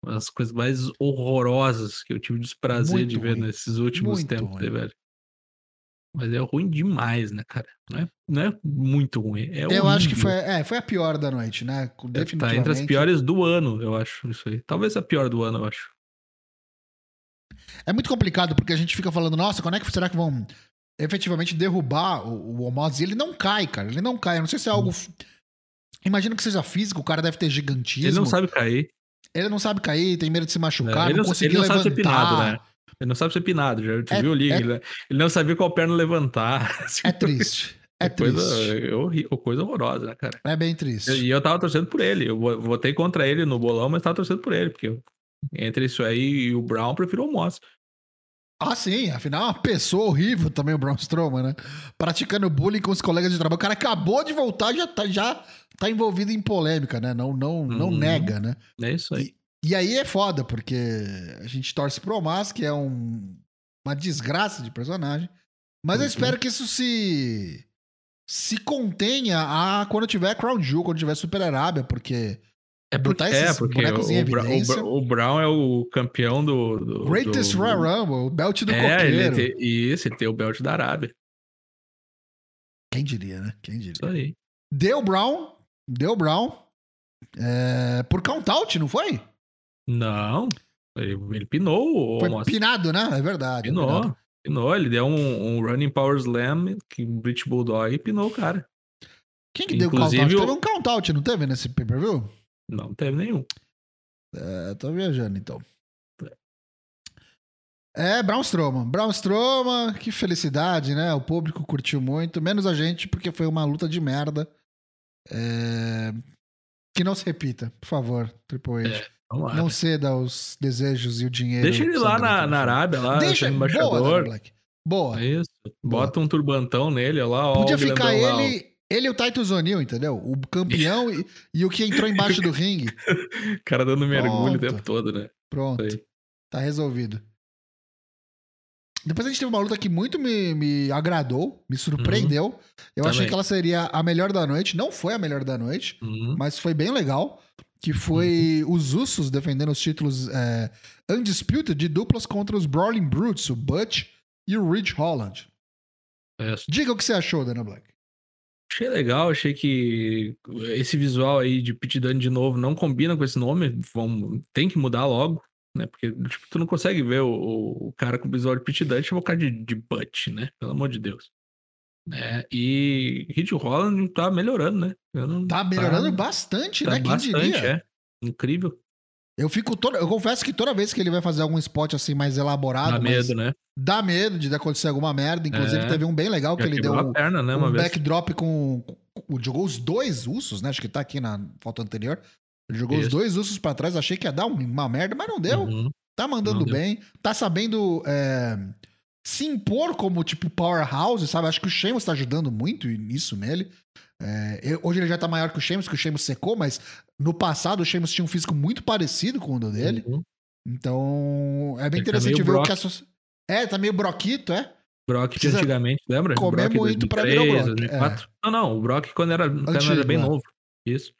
Speaker 2: Uma das coisas mais horrorosas que eu tive o desprazer
Speaker 1: Muito
Speaker 2: de ver
Speaker 1: ruim.
Speaker 2: nesses últimos
Speaker 1: Muito
Speaker 2: tempos,
Speaker 1: ruim.
Speaker 2: né, velho? Mas é ruim demais, né, cara? Não é, não é muito ruim. É
Speaker 1: Eu acho que
Speaker 2: horrível.
Speaker 1: foi, é, foi a pior da noite, né?
Speaker 2: É,
Speaker 1: Definitivamente.
Speaker 2: Tá entre as piores do ano, eu acho. Isso aí. Talvez a pior do ano, eu acho.
Speaker 1: É muito complicado porque a gente fica falando, nossa, quando é que será que vão efetivamente derrubar o, o Omos? E ele não cai, cara. Ele não cai. Eu não sei se é algo. f- Imagino que seja físico, o cara deve ter gigantismo.
Speaker 2: Ele não sabe cair.
Speaker 1: Ele não sabe cair, tem medo de se machucar,
Speaker 2: né? ele
Speaker 1: não,
Speaker 2: não,
Speaker 1: conseguiu levantar.
Speaker 2: sabe ser pinado, né? Ele não sabe ser pinado. Já tu
Speaker 1: É-
Speaker 2: viu ali?
Speaker 1: é-
Speaker 2: Ele, ele não sabia qual perna levantar. [laughs]
Speaker 1: É triste. É É
Speaker 2: coisa,
Speaker 1: triste.
Speaker 2: é horrível, coisa horrorosa, né, cara?
Speaker 1: É bem triste.
Speaker 2: E eu tava torcendo por ele. Eu vo- votei contra ele no bolão, mas tava torcendo por ele, porque eu- entre isso aí e o Brown, eu prefiro o Moss.
Speaker 1: Ah, sim, afinal é uma pessoa horrível também o Braun Strowman, né? Praticando bullying com os colegas de trabalho. O cara acabou de voltar e já tá, já tá envolvido em polêmica, né? Não, não, não
Speaker 2: Uhum.
Speaker 1: nega, né?
Speaker 2: É isso aí.
Speaker 1: E aí é foda, porque a gente torce pro Omas, que é um, uma desgraça de personagem. Mas eu
Speaker 2: Uhum.
Speaker 1: espero que isso se se contenha a quando tiver Crown Jewel, quando tiver Super Arábia, porque
Speaker 2: É porque, é porque
Speaker 1: bonecos em
Speaker 2: o, o o Brown é o campeão do. do
Speaker 1: Greatest
Speaker 2: do,
Speaker 1: Royal Rumble, o belt do
Speaker 2: É, ele
Speaker 1: coqueiro.
Speaker 2: tem, isso, ele tem o belt da Arábia.
Speaker 1: Quem diria, né? Quem diria?
Speaker 2: Isso aí.
Speaker 1: Deu Brown, deu Brown. é, por count out, não foi?
Speaker 2: Não. Ele, ele pinou o
Speaker 1: Foi pinado, né? É verdade. é
Speaker 2: Pinou.
Speaker 1: pinado.
Speaker 2: Pinou. Ele deu um, um running power slam, que o British Bulldog e pinou o cara.
Speaker 1: Quem que deu?
Speaker 2: Inclusive, o-
Speaker 1: Teve um count out, não teve nesse pay-per-view?
Speaker 2: Não teve nenhum.
Speaker 1: É, tô viajando então. É, Braun Strowman. Braun Strowman, que felicidade, né? O público curtiu muito, menos a gente, porque foi uma luta de merda. É, Que não se repita, por favor, Triple H.
Speaker 2: Vamos lá.
Speaker 1: não ceda aos desejos e o dinheiro.
Speaker 2: Deixa ele lá na, na Arábia, lá,
Speaker 1: Deixa, boa,
Speaker 2: embaixador.
Speaker 1: Black. Boa.
Speaker 2: É isso. Bota um turbantão nele, ó lá, ó.
Speaker 1: Podia ficar
Speaker 2: lá,
Speaker 1: ele, ele e o Titus O'Neill, entendeu? O campeão e, e o que entrou embaixo do ringue. [laughs]
Speaker 2: O cara dando mergulho o
Speaker 1: Pronto.
Speaker 2: tempo todo, né?
Speaker 1: Pronto.
Speaker 2: Aí.
Speaker 1: Tá resolvido. Depois a gente teve uma luta que muito me, me agradou, me surpreendeu. Eu achei
Speaker 2: Também.
Speaker 1: que ela seria a melhor da noite. Não foi a melhor da noite,
Speaker 2: Uhum.
Speaker 1: mas foi bem legal. Que foi os Usos defendendo os títulos é, Undisputed de duplas contra os Brawling Brutes, o Butch e o Rich Holland.
Speaker 2: É,
Speaker 1: Diga o que você achou, Dana Black.
Speaker 2: Achei legal, achei que esse visual aí de Pit Dunne de novo não combina com esse nome. Vão, tem que mudar logo, né? Porque tipo, tu não consegue ver o, o cara com visual de Pit Dunne chama o cara de, de Butch, né? Pelo amor de Deus. Né? E Rich Holland tá melhorando, né? Não-
Speaker 1: Tá melhorando bastante,
Speaker 2: tá
Speaker 1: né? Quem
Speaker 2: bastante,
Speaker 1: diria?
Speaker 2: é. Incrível.
Speaker 1: Eu fico toda, eu confesso que toda vez que ele vai fazer algum spot assim mais elaborado,
Speaker 2: Dá medo, né?
Speaker 1: dá medo de acontecer alguma merda. Inclusive,
Speaker 2: É.
Speaker 1: teve um bem legal que
Speaker 2: Já
Speaker 1: ele deu um,
Speaker 2: a perna, né?
Speaker 1: Um backdrop com, com- Jogou os dois ursos, né? Acho que tá aqui na foto anterior. Ele jogou os
Speaker 2: Isso.
Speaker 1: dois ursos pra trás. Achei que ia dar um- uma merda, mas não deu.
Speaker 2: Uhum.
Speaker 1: Tá mandando
Speaker 2: Não deu.
Speaker 1: bem. Tá sabendo é, se impor como, tipo, powerhouse, sabe? Acho que o Sheamus tá ajudando muito nisso nele. É, hoje ele já tá maior que o Sheamus, que o Sheamus secou, mas no passado o Sheamus tinha um físico muito parecido com o do dele.
Speaker 2: Uhum.
Speaker 1: Então, é bem
Speaker 2: Ele tá
Speaker 1: interessante
Speaker 2: meio
Speaker 1: ver o que a soci- É, tá meio broquito, é?
Speaker 2: Brock de antigamente, lembra?
Speaker 1: comer
Speaker 2: Brock
Speaker 1: muito pra virar o
Speaker 2: 2003,
Speaker 1: Brock,
Speaker 2: 2004. Não, não, o Brock quando era, quando
Speaker 1: Antigo,
Speaker 2: era bem
Speaker 1: é.
Speaker 2: novo. Isso.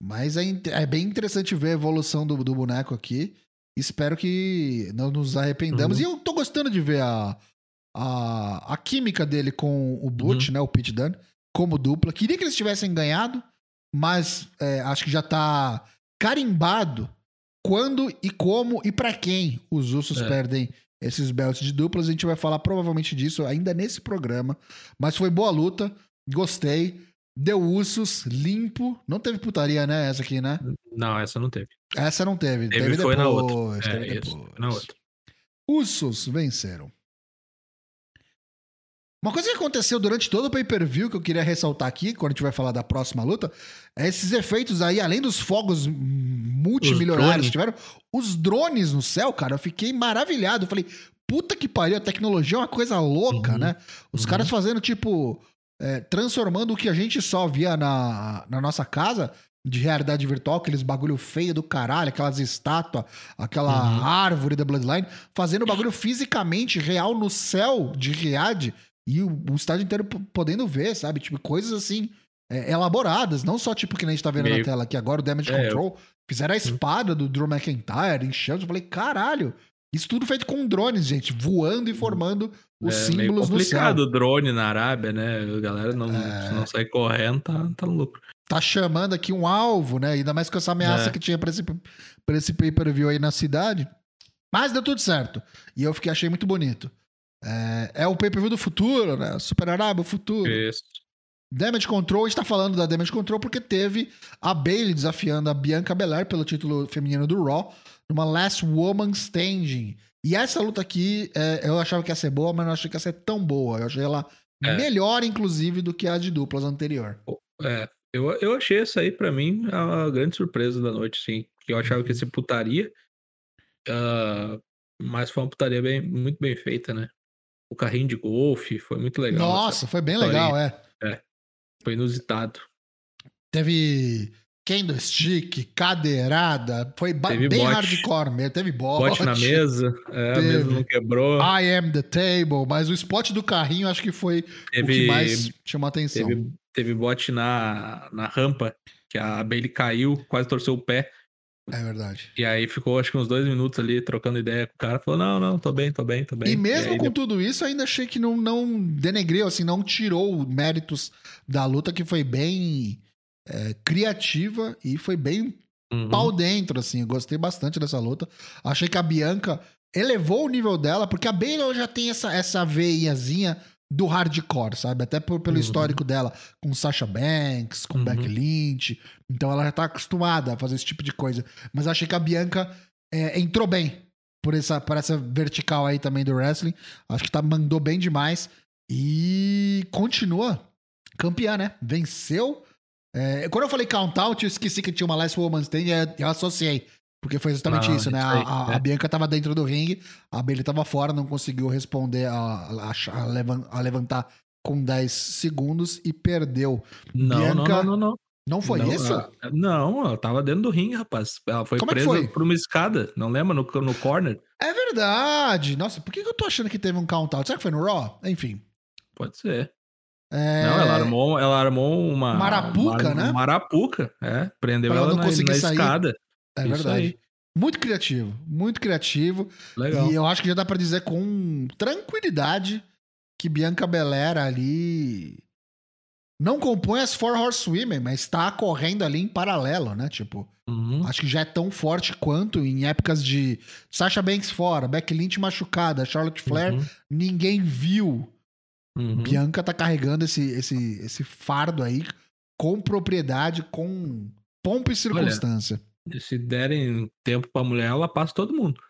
Speaker 1: Mas é, é bem interessante ver a evolução do, do boneco aqui. Espero que não nos arrependamos.
Speaker 2: Uhum.
Speaker 1: E eu tô gostando de ver a, a, a química dele com o Butch, né? O Pete Dunne, como dupla. Queria que eles tivessem ganhado, mas é, acho que já tá carimbado quando e como e pra quem os Usos
Speaker 2: É.
Speaker 1: perdem esses belts de duplas. A gente vai falar provavelmente disso ainda nesse programa. Mas foi boa luta, gostei. Deu Usos, limpo. Não teve putaria, né? Essa aqui, né?
Speaker 2: Não, essa não teve.
Speaker 1: Essa não teve.
Speaker 2: Teve,
Speaker 1: Teve,
Speaker 2: foi
Speaker 1: depois.
Speaker 2: na outra.
Speaker 1: Teve
Speaker 2: É, isso,
Speaker 1: depois.
Speaker 2: foi na outra.
Speaker 1: Usos venceram. Uma coisa que aconteceu durante todo o pay-per-view que eu queria ressaltar aqui, quando a gente vai falar da próxima luta, é esses efeitos aí, além dos fogos multimilionários
Speaker 2: Os
Speaker 1: que tiveram, os drones no céu, cara, eu fiquei maravilhado. Eu falei, puta que pariu, a tecnologia é uma coisa louca,
Speaker 2: Uhum.
Speaker 1: né? Os
Speaker 2: Uhum.
Speaker 1: caras fazendo, tipo, é, transformando o que a gente só via na, na nossa casa de realidade virtual, aqueles bagulho feio do caralho, aquelas estátuas, aquela
Speaker 2: Uhum.
Speaker 1: árvore da Bloodline, fazendo bagulho fisicamente real no céu de Riad e o, o estádio inteiro podendo ver, sabe? Tipo, coisas assim, é, elaboradas, não só tipo que nem a gente tá vendo na
Speaker 2: Meio-
Speaker 1: tela aqui agora, o Damage
Speaker 2: É,
Speaker 1: Control. Fizeram a espada do Drew McIntyre em chamas. Eu falei, caralho, isso tudo feito com drones, gente, voando e formando os
Speaker 2: é meio
Speaker 1: símbolos no céu.
Speaker 2: complicado o drone na Arábia, né? A galera não,
Speaker 1: É.
Speaker 2: não sair correndo, tá, tá no lucro.
Speaker 1: tá chamando aqui um alvo, né? Ainda mais com essa ameaça
Speaker 2: É.
Speaker 1: que tinha pra esse, pra esse pay-per-view aí na cidade. Mas deu tudo certo. E eu fiquei, achei muito bonito. É, é o pay-per-view do futuro, né? Super Arábia, o futuro.
Speaker 2: Isso.
Speaker 1: Damage Control, a gente tá falando da Damage Control porque teve a Bailey desafiando a Bianca Belair pelo título feminino do Raw numa Last Woman Standing. E essa luta aqui, é, eu achava que ia ser boa, mas não achei que ia ser tão boa. Eu achei ela
Speaker 2: É.
Speaker 1: Melhor, inclusive, do que a de duplas anterior.
Speaker 2: É, eu, eu achei essa aí, pra mim, a grande surpresa da noite, sim. Que eu achava que ia ser putaria. ah, mas foi uma putaria bem, muito bem feita, né? O carrinho de golfe foi muito legal.
Speaker 1: Nossa, foi bem legal, é.
Speaker 2: Foi inusitado.
Speaker 1: Teve candlestick, cadeirada, foi
Speaker 2: Teve
Speaker 1: bem
Speaker 2: bote.
Speaker 1: hardcore mesmo. Teve bote.
Speaker 2: Bote na mesa, é, a
Speaker 1: Teve.
Speaker 2: mesa não quebrou.
Speaker 1: I am the table, mas o spot do carrinho acho que foi o que
Speaker 2: teve,
Speaker 1: mais chamou a atenção.
Speaker 2: teve, teve bote na, na rampa, que a Bailey caiu, quase torceu o pé.
Speaker 1: É verdade.
Speaker 2: E aí ficou acho que uns dois minutos ali trocando ideia com o cara. Falou: não, não, tô bem, tô bem, tô bem.
Speaker 1: E mesmo
Speaker 2: aí
Speaker 1: com tudo isso, ainda achei que não, não denegriu, assim, não tirou méritos da luta, que foi bem é, criativa e foi bem
Speaker 2: Uhum.
Speaker 1: pau dentro, assim. Eu gostei bastante dessa luta. Achei que a Bianca elevou o nível dela, porque a Baylor já tem essa, essa veiazinha do hardcore, sabe? Até por- pelo
Speaker 2: Uhum.
Speaker 1: histórico dela com Sasha Banks, com
Speaker 2: Uhum.
Speaker 1: Becky Lynch. Então ela já tá acostumada a fazer esse tipo de coisa. Mas achei que a Bianca é, entrou bem por essa, por essa vertical aí também do wrestling. Acho que tá, mandou bem demais. E continua campeã, né? Venceu. É, quando eu falei count out, eu esqueci que tinha uma Last Woman's Stand e eu- eu associei. Porque foi exatamente
Speaker 2: Ah,
Speaker 1: isso, né? A,
Speaker 2: aí,
Speaker 1: a-
Speaker 2: é.
Speaker 1: a Bianca tava dentro do ringue, a Bailey tava fora, não conseguiu responder a, a- a levan- a levantar com 10 segundos e perdeu.
Speaker 2: Não,
Speaker 1: Bianca-
Speaker 2: não, não, não, não.
Speaker 1: Não foi
Speaker 2: Não,
Speaker 1: isso?
Speaker 2: ela- não, ela tava dentro do ringue, rapaz. Ela foi
Speaker 1: Como é
Speaker 2: presa
Speaker 1: foi?
Speaker 2: por uma escada, não lembra? No, no corner?
Speaker 1: É verdade. Nossa, por que, que eu tô achando que teve um count out? Será que foi no Raw? Enfim.
Speaker 2: Pode ser.
Speaker 1: É,
Speaker 2: Não, ela armou, ela armou uma.
Speaker 1: Marapuca,
Speaker 2: uma,
Speaker 1: né?
Speaker 2: Uma arapuca, é. Prendeu
Speaker 1: Pra ela
Speaker 2: ela
Speaker 1: não
Speaker 2: na, na
Speaker 1: sair.
Speaker 2: escada.
Speaker 1: É
Speaker 2: Isso
Speaker 1: verdade.
Speaker 2: aí.
Speaker 1: Muito criativo. Muito criativo.
Speaker 2: Legal.
Speaker 1: E eu acho que já dá pra dizer com tranquilidade que Bianca Belair ali não compõe as Four Horsewomen, mas tá correndo ali em paralelo, né? Tipo,
Speaker 2: Uhum.
Speaker 1: acho que já é tão forte quanto em épocas de Sasha Banks fora, Becky Lynch machucada, Charlotte Flair,
Speaker 2: Uhum.
Speaker 1: ninguém viu.
Speaker 2: Uhum.
Speaker 1: Bianca tá carregando esse, esse, esse fardo aí com propriedade, com pompa e circunstância.
Speaker 2: E Se derem tempo pra mulher, ela passa todo mundo.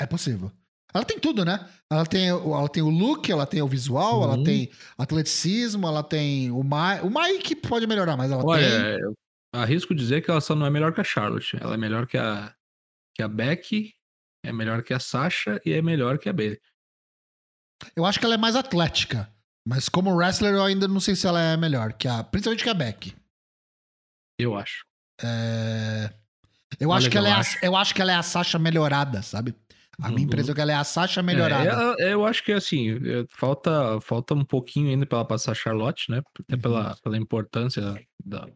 Speaker 1: É possível. Ela tem tudo, né? Ela tem, o- ela tem o look, ela tem o visual,
Speaker 2: Uhum.
Speaker 1: ela tem atleticismo, ela tem o Mai. O Mai que pode melhorar, mas ela
Speaker 2: Olha,
Speaker 1: tem.
Speaker 2: eu arrisco dizer que ela só não é melhor que a Charlotte. Ela é melhor que a, que a Becky, é melhor que a Sasha e é melhor que a Bailey.
Speaker 1: Eu acho que ela é mais atlética. Mas como wrestler, eu ainda não sei se ela é melhor. Que a, principalmente que a Beck.
Speaker 2: Eu acho.
Speaker 1: É, Eu,
Speaker 2: Olha
Speaker 1: acho
Speaker 2: que
Speaker 1: ela é a, eu acho que ela é a Sasha melhorada, sabe? A minha
Speaker 2: Uhum.
Speaker 1: impressão é que ela é a Sasha melhorada.
Speaker 2: É, ela- eu acho que assim, é, falta, falta um pouquinho ainda pra ela passar a Charlotte, né? Até
Speaker 1: Uhum.
Speaker 2: pela, pela importância da,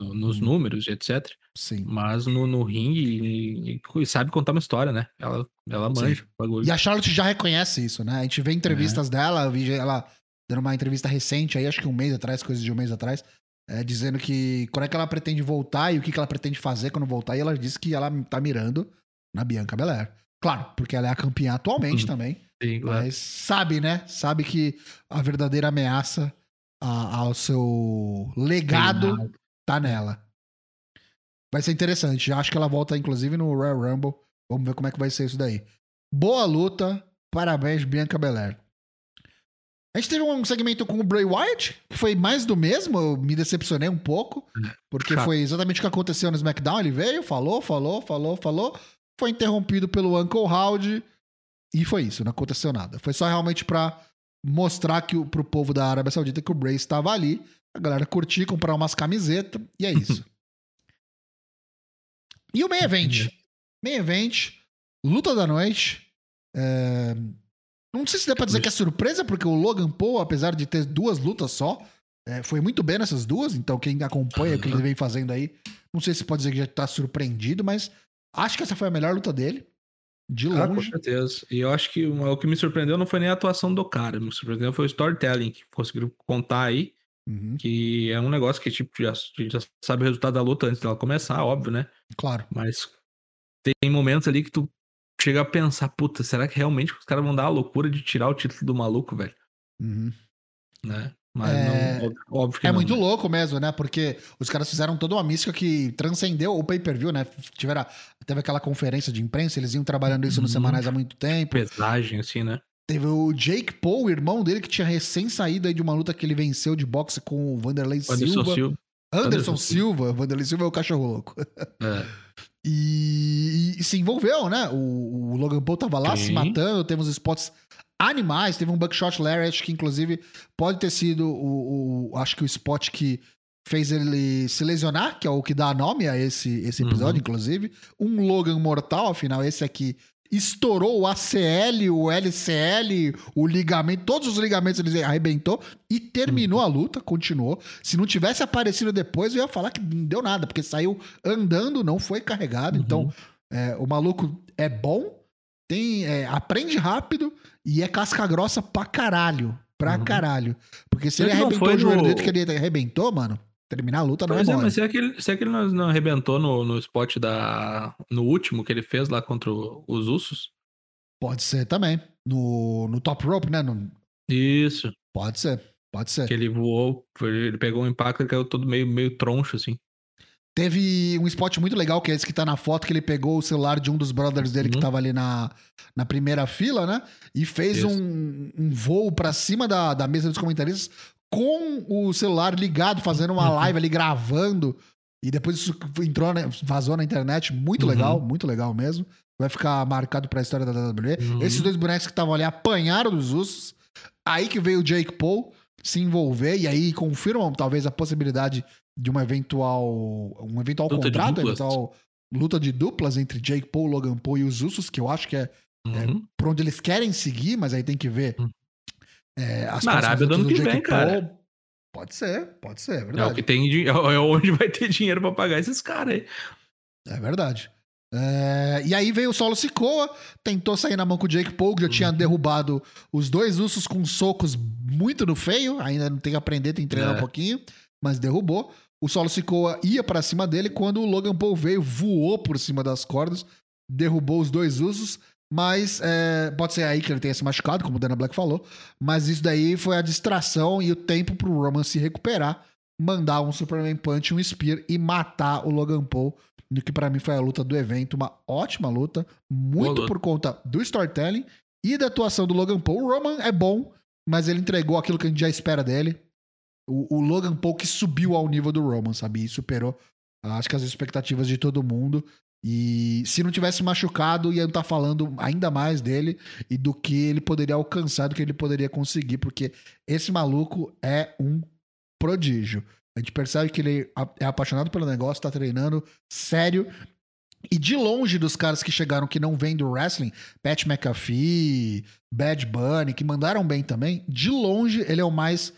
Speaker 2: no- nos
Speaker 1: Uhum.
Speaker 2: números, etc.
Speaker 1: Sim.
Speaker 2: Mas no, no ringue e, e- e sabe contar uma história, né? Ela, ela manja o bagulho.
Speaker 1: E a Charlotte já reconhece isso, né? A gente vê entrevistas
Speaker 2: É.
Speaker 1: dela, eu vi ela dando uma entrevista recente aí, acho que um mês atrás, coisa de um mês atrás, é, dizendo que quando é que ela pretende voltar e o que, que ela pretende fazer quando voltar. E ela disse que ela tá mirando na Bianca Belair. Claro, porque ela é a campeã atualmente
Speaker 2: Uhum.
Speaker 1: também.
Speaker 2: Sim, claro.
Speaker 1: Mas sabe, né? Sabe que a verdadeira ameaça a- ao seu legado
Speaker 2: Reinado.
Speaker 1: tá nela. Vai ser interessante. Acho que ela volta, inclusive, no Royal Rumble. Vamos ver como é que vai ser isso daí. Boa luta. Parabéns, Bianca Belair. A gente teve um segmento com o Bray Wyatt, que foi mais do mesmo. Eu me decepcionei um pouco, porque
Speaker 2: Chato.
Speaker 1: foi exatamente o que aconteceu no SmackDown. Ele veio, falou, falou, falou, falou. Foi interrompido pelo Uncle Howdy. E foi isso, não aconteceu nada. Foi só realmente pra mostrar que, o- pro povo da Arábia Saudita que o Bray estava ali. A galera curtir, comprar umas camisetas. E é isso. [laughs] e o main event. Main event, luta da noite. É, Não sei se dá pra dizer que é surpresa, porque o Logan Paul, apesar de ter duas lutas só, é, foi muito bem nessas duas. Então, quem acompanha o que ele vem fazendo aí, não sei se pode dizer que já tá surpreendido, mas acho que essa foi a melhor luta dele. De
Speaker 2: Ah, com
Speaker 1: longe.
Speaker 2: certeza. E eu acho que o que me surpreendeu não foi nem a atuação do cara, me surpreendeu foi o storytelling que conseguiram contar aí,
Speaker 1: Uhum,
Speaker 2: que é um negócio que tipo, já, a gente já sabe o resultado da luta antes dela começar, óbvio, né?
Speaker 1: claro.
Speaker 2: Mas tem momentos ali que tu chega a pensar, puta, será que realmente os caras vão dar a loucura de tirar o título do maluco, velho?
Speaker 1: Uhum.
Speaker 2: Né? Mas
Speaker 1: É-
Speaker 2: não, óbvio, que
Speaker 1: É
Speaker 2: não,
Speaker 1: muito
Speaker 2: né?
Speaker 1: louco mesmo, né? Porque os caras fizeram toda uma mística que transcendeu o pay-per-view, né? Tiveram, teve aquela conferência de imprensa, eles iam trabalhando isso nos
Speaker 2: Uhum.
Speaker 1: semanais há muito tempo.
Speaker 2: Pesagem, assim, né?
Speaker 1: Teve o Jake Paul, o irmão dele, que tinha recém saído aí de uma luta que ele venceu de boxe com o Vanderlei
Speaker 2: Anderson
Speaker 1: Silva.
Speaker 2: Silva.
Speaker 1: Anderson,
Speaker 2: Anderson
Speaker 1: Silva. Vanderlei Silva é o cachorro louco.
Speaker 2: É. [laughs]
Speaker 1: E, e se envolveu, né? O, o Logan Paul tava lá
Speaker 2: Sim.
Speaker 1: se matando, temos spots animais, teve um Buckshot Lariat que inclusive pode ter sido o, o- acho que o spot que fez ele se lesionar, que é o que dá nome a esse, esse episódio,
Speaker 2: Uhum.
Speaker 1: inclusive. Um Logan mortal, afinal, esse aqui estourou o ACL, o LCL, o ligamento, todos os ligamentos ele arrebentou e terminou a luta, continuou. Se não tivesse aparecido depois, eu ia falar que não deu nada, porque saiu andando, não foi carregado.
Speaker 2: Uhum.
Speaker 1: Então, é, o maluco é bom, tem, é, aprende rápido e é casca grossa pra caralho. Pra
Speaker 2: Uhum.
Speaker 1: caralho. Porque se ele
Speaker 2: não
Speaker 1: arrebentou o joelho
Speaker 2: no-
Speaker 1: que ele arrebentou, mano, terminar a luta não
Speaker 2: Pois
Speaker 1: é
Speaker 2: é,
Speaker 1: mole.
Speaker 2: mas será que ele, será que ele não, não arrebentou no, no spot da. No último que ele fez lá contra o- os Usos?
Speaker 1: Pode ser também. No, no top rope, né? No-
Speaker 2: Isso.
Speaker 1: pode ser. Pode ser.
Speaker 2: Que ele voou, ele pegou um impacto e caiu todo meio, meio troncho, assim.
Speaker 1: Teve um spot muito legal, que é esse que tá na foto, que ele pegou o celular de um dos brothers dele que
Speaker 2: Uhum.
Speaker 1: tava ali na, na primeira fila, né? E fez um, um voo pra cima da, da mesa dos comentaristas com o celular ligado, fazendo uma
Speaker 2: Uhum.
Speaker 1: live ali, gravando. E depois isso entrou, né, vazou na internet. Muito
Speaker 2: Uhum.
Speaker 1: legal, muito legal mesmo. Vai ficar marcado pra história da WWE.
Speaker 2: Uhum.
Speaker 1: Esses dois bonecos que estavam ali apanharam dos ursos. Aí que veio o Jake Paul se envolver e aí confirmam talvez a possibilidade de uma eventual um eventual
Speaker 2: Luta
Speaker 1: contrato, eventual luta de duplas entre Jake Paul, Logan Paul e os Usos, que eu acho que é
Speaker 2: Uhum.
Speaker 1: por onde eles querem seguir, mas aí tem que ver
Speaker 2: Hum.
Speaker 1: É,
Speaker 2: Na Arábia do ano que vem, cara.
Speaker 1: Pode ser, pode ser, é
Speaker 2: É o
Speaker 1: verdade.
Speaker 2: que tem de, é onde [laughs] vai ter dinheiro pra pagar esses caras aí.
Speaker 1: É verdade. É, e aí veio o Solo Sikoa, tentou sair na mão com o Jake Paul, que já tinha
Speaker 2: Uhum.
Speaker 1: derrubado os dois ursos com socos muito no feio. Ainda não tem que aprender, tem que treinar
Speaker 2: É.
Speaker 1: um pouquinho, mas derrubou. O Solo Sikoa ia pra cima dele quando o Logan Paul veio, voou por cima das cordas, derrubou os dois ursos. Mas é, pode ser aí que ele tenha se machucado, como o Dana Black falou. Mas isso daí foi a distração e o tempo pro Roman se recuperar, mandar um Superman Punch, um Spear e matar o Logan Paul no que pra mim foi a luta do evento, uma ótima luta, muito
Speaker 2: luta.
Speaker 1: por conta do storytelling e da atuação do Logan Paul. O Roman é bom, mas ele entregou aquilo que a gente já espera dele. O, o Logan Paul que subiu ao nível do Roman, sabe? E superou, acho que as expectativas de todo mundo. E se não tivesse machucado, ia estar falando ainda mais dele e do que ele poderia alcançar, do que ele poderia conseguir, porque esse maluco é um prodígio. A gente percebe que ele é apaixonado pelo negócio, tá treinando sério. E de longe dos caras que chegaram que não vêm do wrestling, Pat McAfee, Bad Bunny, que mandaram bem também, de longe ele é o mais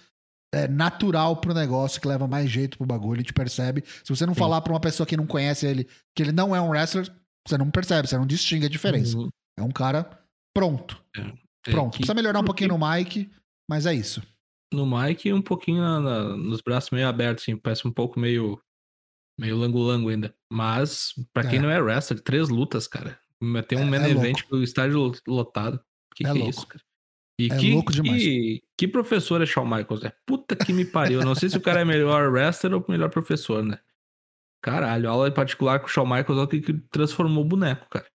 Speaker 1: é, natural pro negócio, que leva mais jeito pro bagulho, a gente percebe. Se você não
Speaker 2: Sim.
Speaker 1: falar pra uma pessoa que não conhece ele que ele não é um wrestler, você não percebe, você não distingue a diferença.
Speaker 2: Uhum.
Speaker 1: É um cara pronto.
Speaker 2: É,
Speaker 1: Pronto.
Speaker 2: que-
Speaker 1: Precisa melhorar um pouquinho no mic, mas é isso.
Speaker 2: No Mike e um pouquinho na- na- nos braços meio abertos, assim. Parece um pouco meio. Meio lango-lango ainda. Mas, pra quem
Speaker 1: É.
Speaker 2: não é wrestler, três lutas, cara. Tem um
Speaker 1: É-
Speaker 2: main
Speaker 1: é
Speaker 2: event com o estádio lo- lotado. Que
Speaker 1: É
Speaker 2: que é
Speaker 1: louco.
Speaker 2: isso, cara? E
Speaker 1: É
Speaker 2: que,
Speaker 1: louco demais.
Speaker 2: Que, que professor é Shawn Michaels, né? Puta que me pariu. Eu não sei se o cara é melhor wrestler ou melhor professor, né? Caralho, aula em particular com o Shawn Michaels é o que, que transformou o boneco, cara.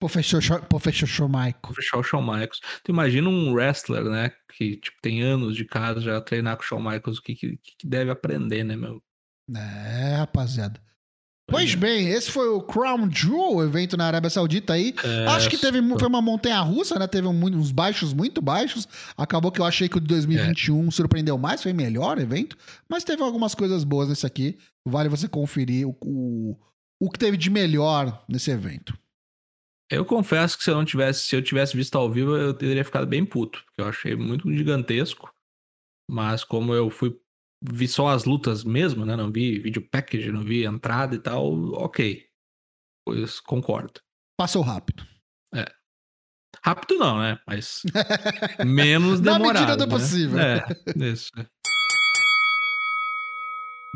Speaker 1: Professor, professor Schomaico.
Speaker 2: Fechar o Shawn Michaels. Tu imagina um wrestler, né? Que tipo, tem anos de casa já treinar com o Shawn Michaels, o que, que, que deve aprender, né, meu?
Speaker 1: É, rapaziada. Pois bem, esse foi o Crown Jewel, o evento na Arábia Saudita aí.
Speaker 2: É,
Speaker 1: Acho que teve, foi uma montanha russa, né? Teve um- uns baixos muito baixos. Acabou que eu achei que o de 2021 surpreendeu mais, foi melhor o evento. Mas teve algumas coisas boas nesse aqui. Vale você conferir o, o, o que teve de melhor nesse evento.
Speaker 2: Eu confesso que se eu não tivesse, se eu tivesse visto ao vivo, eu teria ficado bem puto, porque eu achei muito gigantesco. Mas como eu fui vi só as lutas mesmo, né? Não vi vídeo package, não vi entrada e tal, ok. Pois concordo.
Speaker 1: Passou rápido.
Speaker 2: Rápido não, né? Mas [laughs] menos
Speaker 1: Na
Speaker 2: demorado.
Speaker 1: medida do
Speaker 2: né?
Speaker 1: possível.
Speaker 2: É, isso.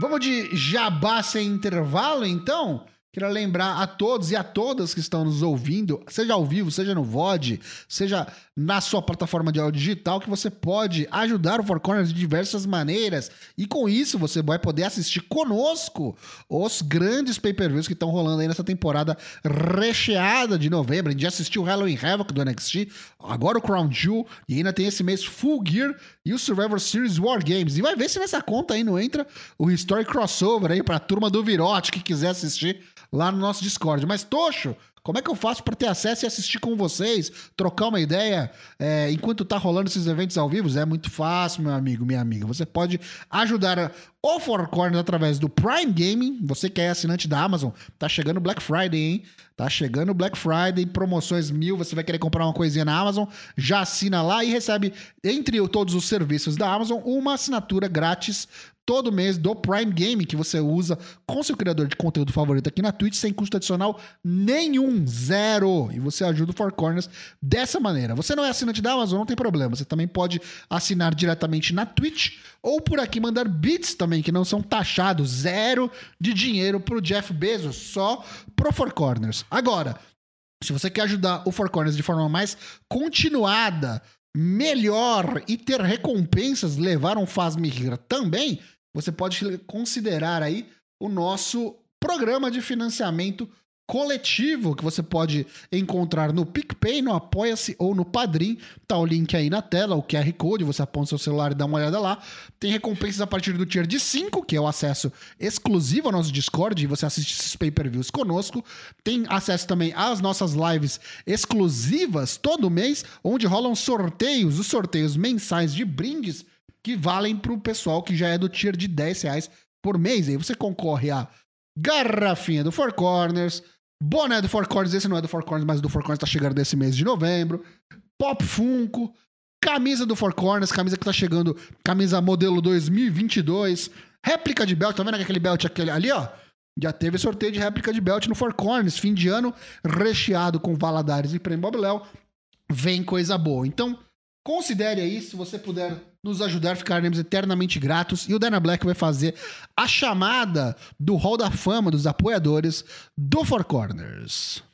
Speaker 1: Vamos de jabá sem intervalo, então? Queria lembrar a todos e a todas que estão nos ouvindo, seja ao vivo, seja no VOD, seja na sua plataforma de áudio digital, que você pode ajudar o Four Corners de diversas maneiras. E com isso você vai poder assistir conosco os grandes pay-per-views que estão rolando aí nessa temporada recheada de novembro. A gente já assistiu o Halloween Havoc do NXT, agora o Crown Jewel, e ainda tem esse mês Full Gear e o Survivor Series War Games. E vai ver se nessa conta aí não entra o History Crossover aí pra turma do Virote que quiser assistir lá no nosso Discord. Mas, Tocho, como é que eu faço para ter acesso e assistir com vocês, trocar uma ideia é, enquanto tá rolando esses eventos ao vivo? É muito fácil, meu amigo, minha amiga. Você pode ajudar o Four Corners através do Prime Gaming. Você que é assinante da Amazon, tá chegando Black Friday, hein? Tá chegando Black Friday, promoções mil. Você vai querer comprar uma coisinha na Amazon, já assina lá e recebe, entre todos os serviços da Amazon, uma assinatura grátis todo mês do Prime Game que você usa com seu criador de conteúdo favorito aqui na Twitch sem custo adicional nenhum, zero. E você ajuda o Four Corners dessa maneira. Você não é assinante da Amazon, não tem problema. Você também pode assinar diretamente na Twitch ou por aqui mandar bits também que não são taxados, zero de dinheiro pro Jeff Bezos, só pro Four Corners. Agora, se você quer ajudar o Four Corners de forma mais continuada, melhor e ter recompensas, levar um Faz-me rir também, você pode considerar aí o nosso programa de financiamento coletivo que você pode encontrar no PicPay, no Apoia-se ou no Padrim. Tá o link aí na tela, o QR Code, você aponta seu celular e dá uma olhada lá. Tem recompensas a partir do tier de 5, que é o acesso exclusivo ao nosso Discord, e você assiste esses pay-per-views conosco. Tem acesso também às nossas lives exclusivas todo mês, onde rolam sorteios, os sorteios mensais de brindes que valem para o pessoal que já é do tier de 10 reais por mês. Aí você concorre a garrafinha do Four Corners, boné do Four Corners, esse não é do Four Corners, mas do Four Corners tá chegando desse mês de novembro, Pop Funko, camisa do Four Corners, camisa que tá chegando, camisa modelo 2022, réplica de belt, tá vendo aquele belt aquele, ali, ó? Já teve sorteio de réplica de belt no Four Corners, fim de ano, recheado com Valadares e Prêmio Bob Vem coisa boa. Então, considere aí, se você puder nos ajudar, ficaremos eternamente gratos. E o Dana Black vai fazer a chamada do Hall da Fama dos apoiadores do Four Corners.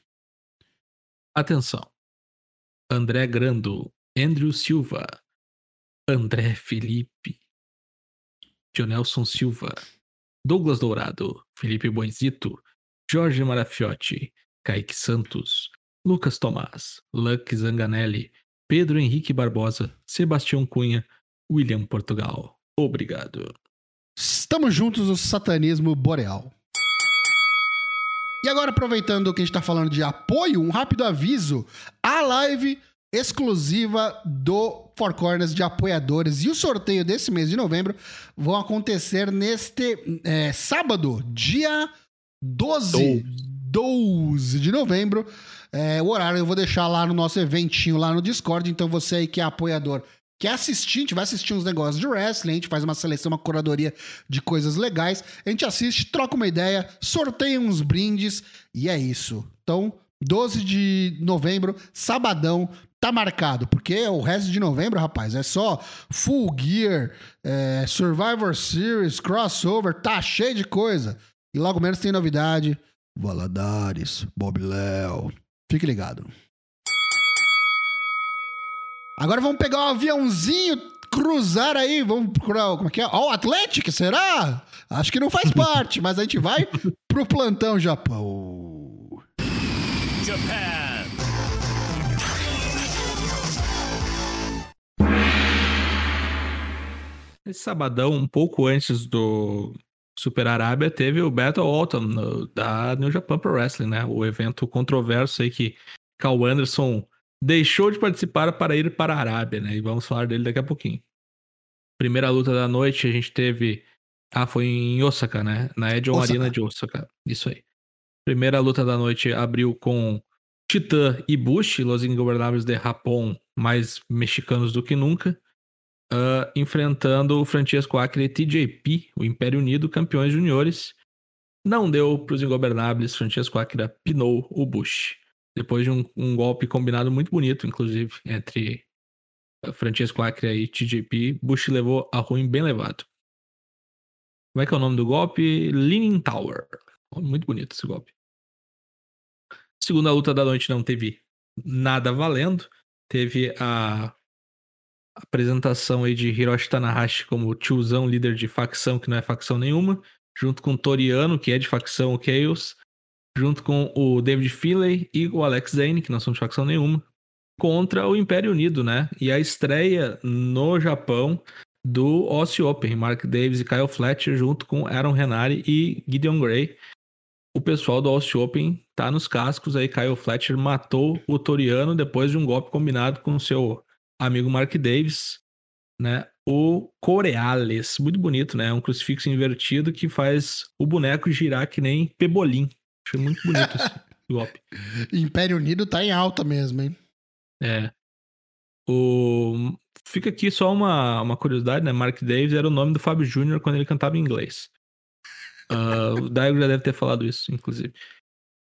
Speaker 2: Atenção. André Grando, Andrew Silva, André Felipe, Jonelson Silva, Douglas Dourado, Felipe Boenzito, Jorge Marafiotti, Kaique Santos, Lucas Tomás, Luck Zanganelli, Pedro Henrique Barbosa, Sebastião Cunha, William Portugal. Obrigado.
Speaker 1: Estamos juntos no satanismo boreal. E agora, aproveitando que a gente está falando de apoio, um rápido aviso: a live exclusiva do Four Corners de apoiadores e o sorteio desse mês de novembro vão acontecer neste é, sábado, dia 12, 12 de novembro. É, o horário eu vou deixar lá no nosso eventinho lá no Discord, então você aí que é apoiador quer assistir, a gente vai assistir uns negócios de wrestling, a gente faz uma seleção, uma curadoria de coisas legais, a gente assiste, troca uma ideia, sorteia uns brindes e é isso. Então, 12 de novembro, sabadão, tá marcado, porque o resto de novembro, rapaz, é só Full Gear, é, Survivor Series, crossover, tá cheio de coisa. E logo menos tem novidade. Valadares, Bob Léo. Fique ligado. Agora vamos pegar um aviãozinho, cruzar aí, vamos procurar, como é que é? Ó, o Atlético, será? Acho que não faz parte, mas a gente vai pro plantão Japão. Japan.
Speaker 2: Esse sabadão, um pouco antes do Super Arábia, teve o Battle Autumn da New Japan Pro Wrestling, né? O evento controverso aí que Cal Anderson deixou de participar para ir para a Arábia, né? E vamos falar dele daqui a pouquinho. Primeira luta da noite, a gente teve. Ah, foi em Osaka, né? Na Edion Osaka. Arena de Osaka. Isso aí. Primeira luta da noite abriu com Titã e Bush, Los Ingobernables de Japão, mais mexicanos do que nunca, uh, enfrentando o Francesco Acre e TJP, o Império Unido, campeões juniores. Não deu para os Ingobernables, Francesco Acre pinou o Bush. Depois de um, um golpe combinado muito bonito, inclusive, entre Francesco Acre e TJP, Bush levou a ruim bem levado. Como é que é o nome do golpe? Leaning Tower. Muito bonito esse golpe. Segunda luta da noite não teve nada valendo. Teve a apresentação aí de Hiroshi Tanahashi como tiozão líder de facção, que não é facção nenhuma, junto com o Toriano, que é de facção Chaos, junto com o David Finlay e o Alex Zane, que não são de facção nenhuma, contra o Império Unido, né? E a estreia no Japão do Aussie Open, Mark Davis e Kyle Fletcher, junto com Aaron Renari e Gideon Gray. O pessoal do Aussie Open tá nos cascos aí. Kyle Fletcher matou o Toriano depois de um golpe combinado com seu amigo Mark Davis, né? O Coreales, muito bonito, né? Um crucifixo invertido que faz o boneco girar que nem pebolim. Achei muito bonito esse [laughs] golpe.
Speaker 1: Império Unido tá em alta mesmo, hein?
Speaker 2: É. O... Fica aqui só uma, uma curiosidade, né? Mark Davis era o nome do Fábio Júnior quando ele cantava em inglês. Uh, o Daigo já deve ter falado isso, inclusive.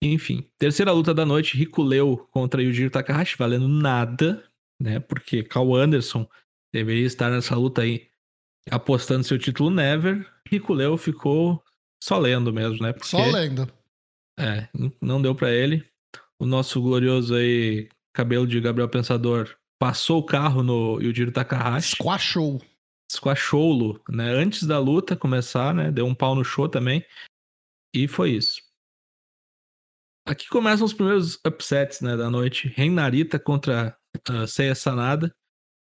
Speaker 2: Enfim, terceira luta da noite, Riculeu contra Yujiro Takahashi, valendo nada, né? Porque Cal Anderson deveria estar nessa luta aí apostando seu título Never. Rico Leo ficou só lendo mesmo, né?
Speaker 1: Porque, só lendo.
Speaker 2: É, não deu para ele. O nosso glorioso aí, cabelo de Gabriel Pensador, passou o carro no Yujiro Takahashi.
Speaker 1: Squashou.
Speaker 2: Squashou-lo, né? Antes da luta começar, né? Deu um pau no show também. E foi isso. Aqui começam os primeiros upsets, né, da noite. Reinarita contra uh, Seiya Sanada.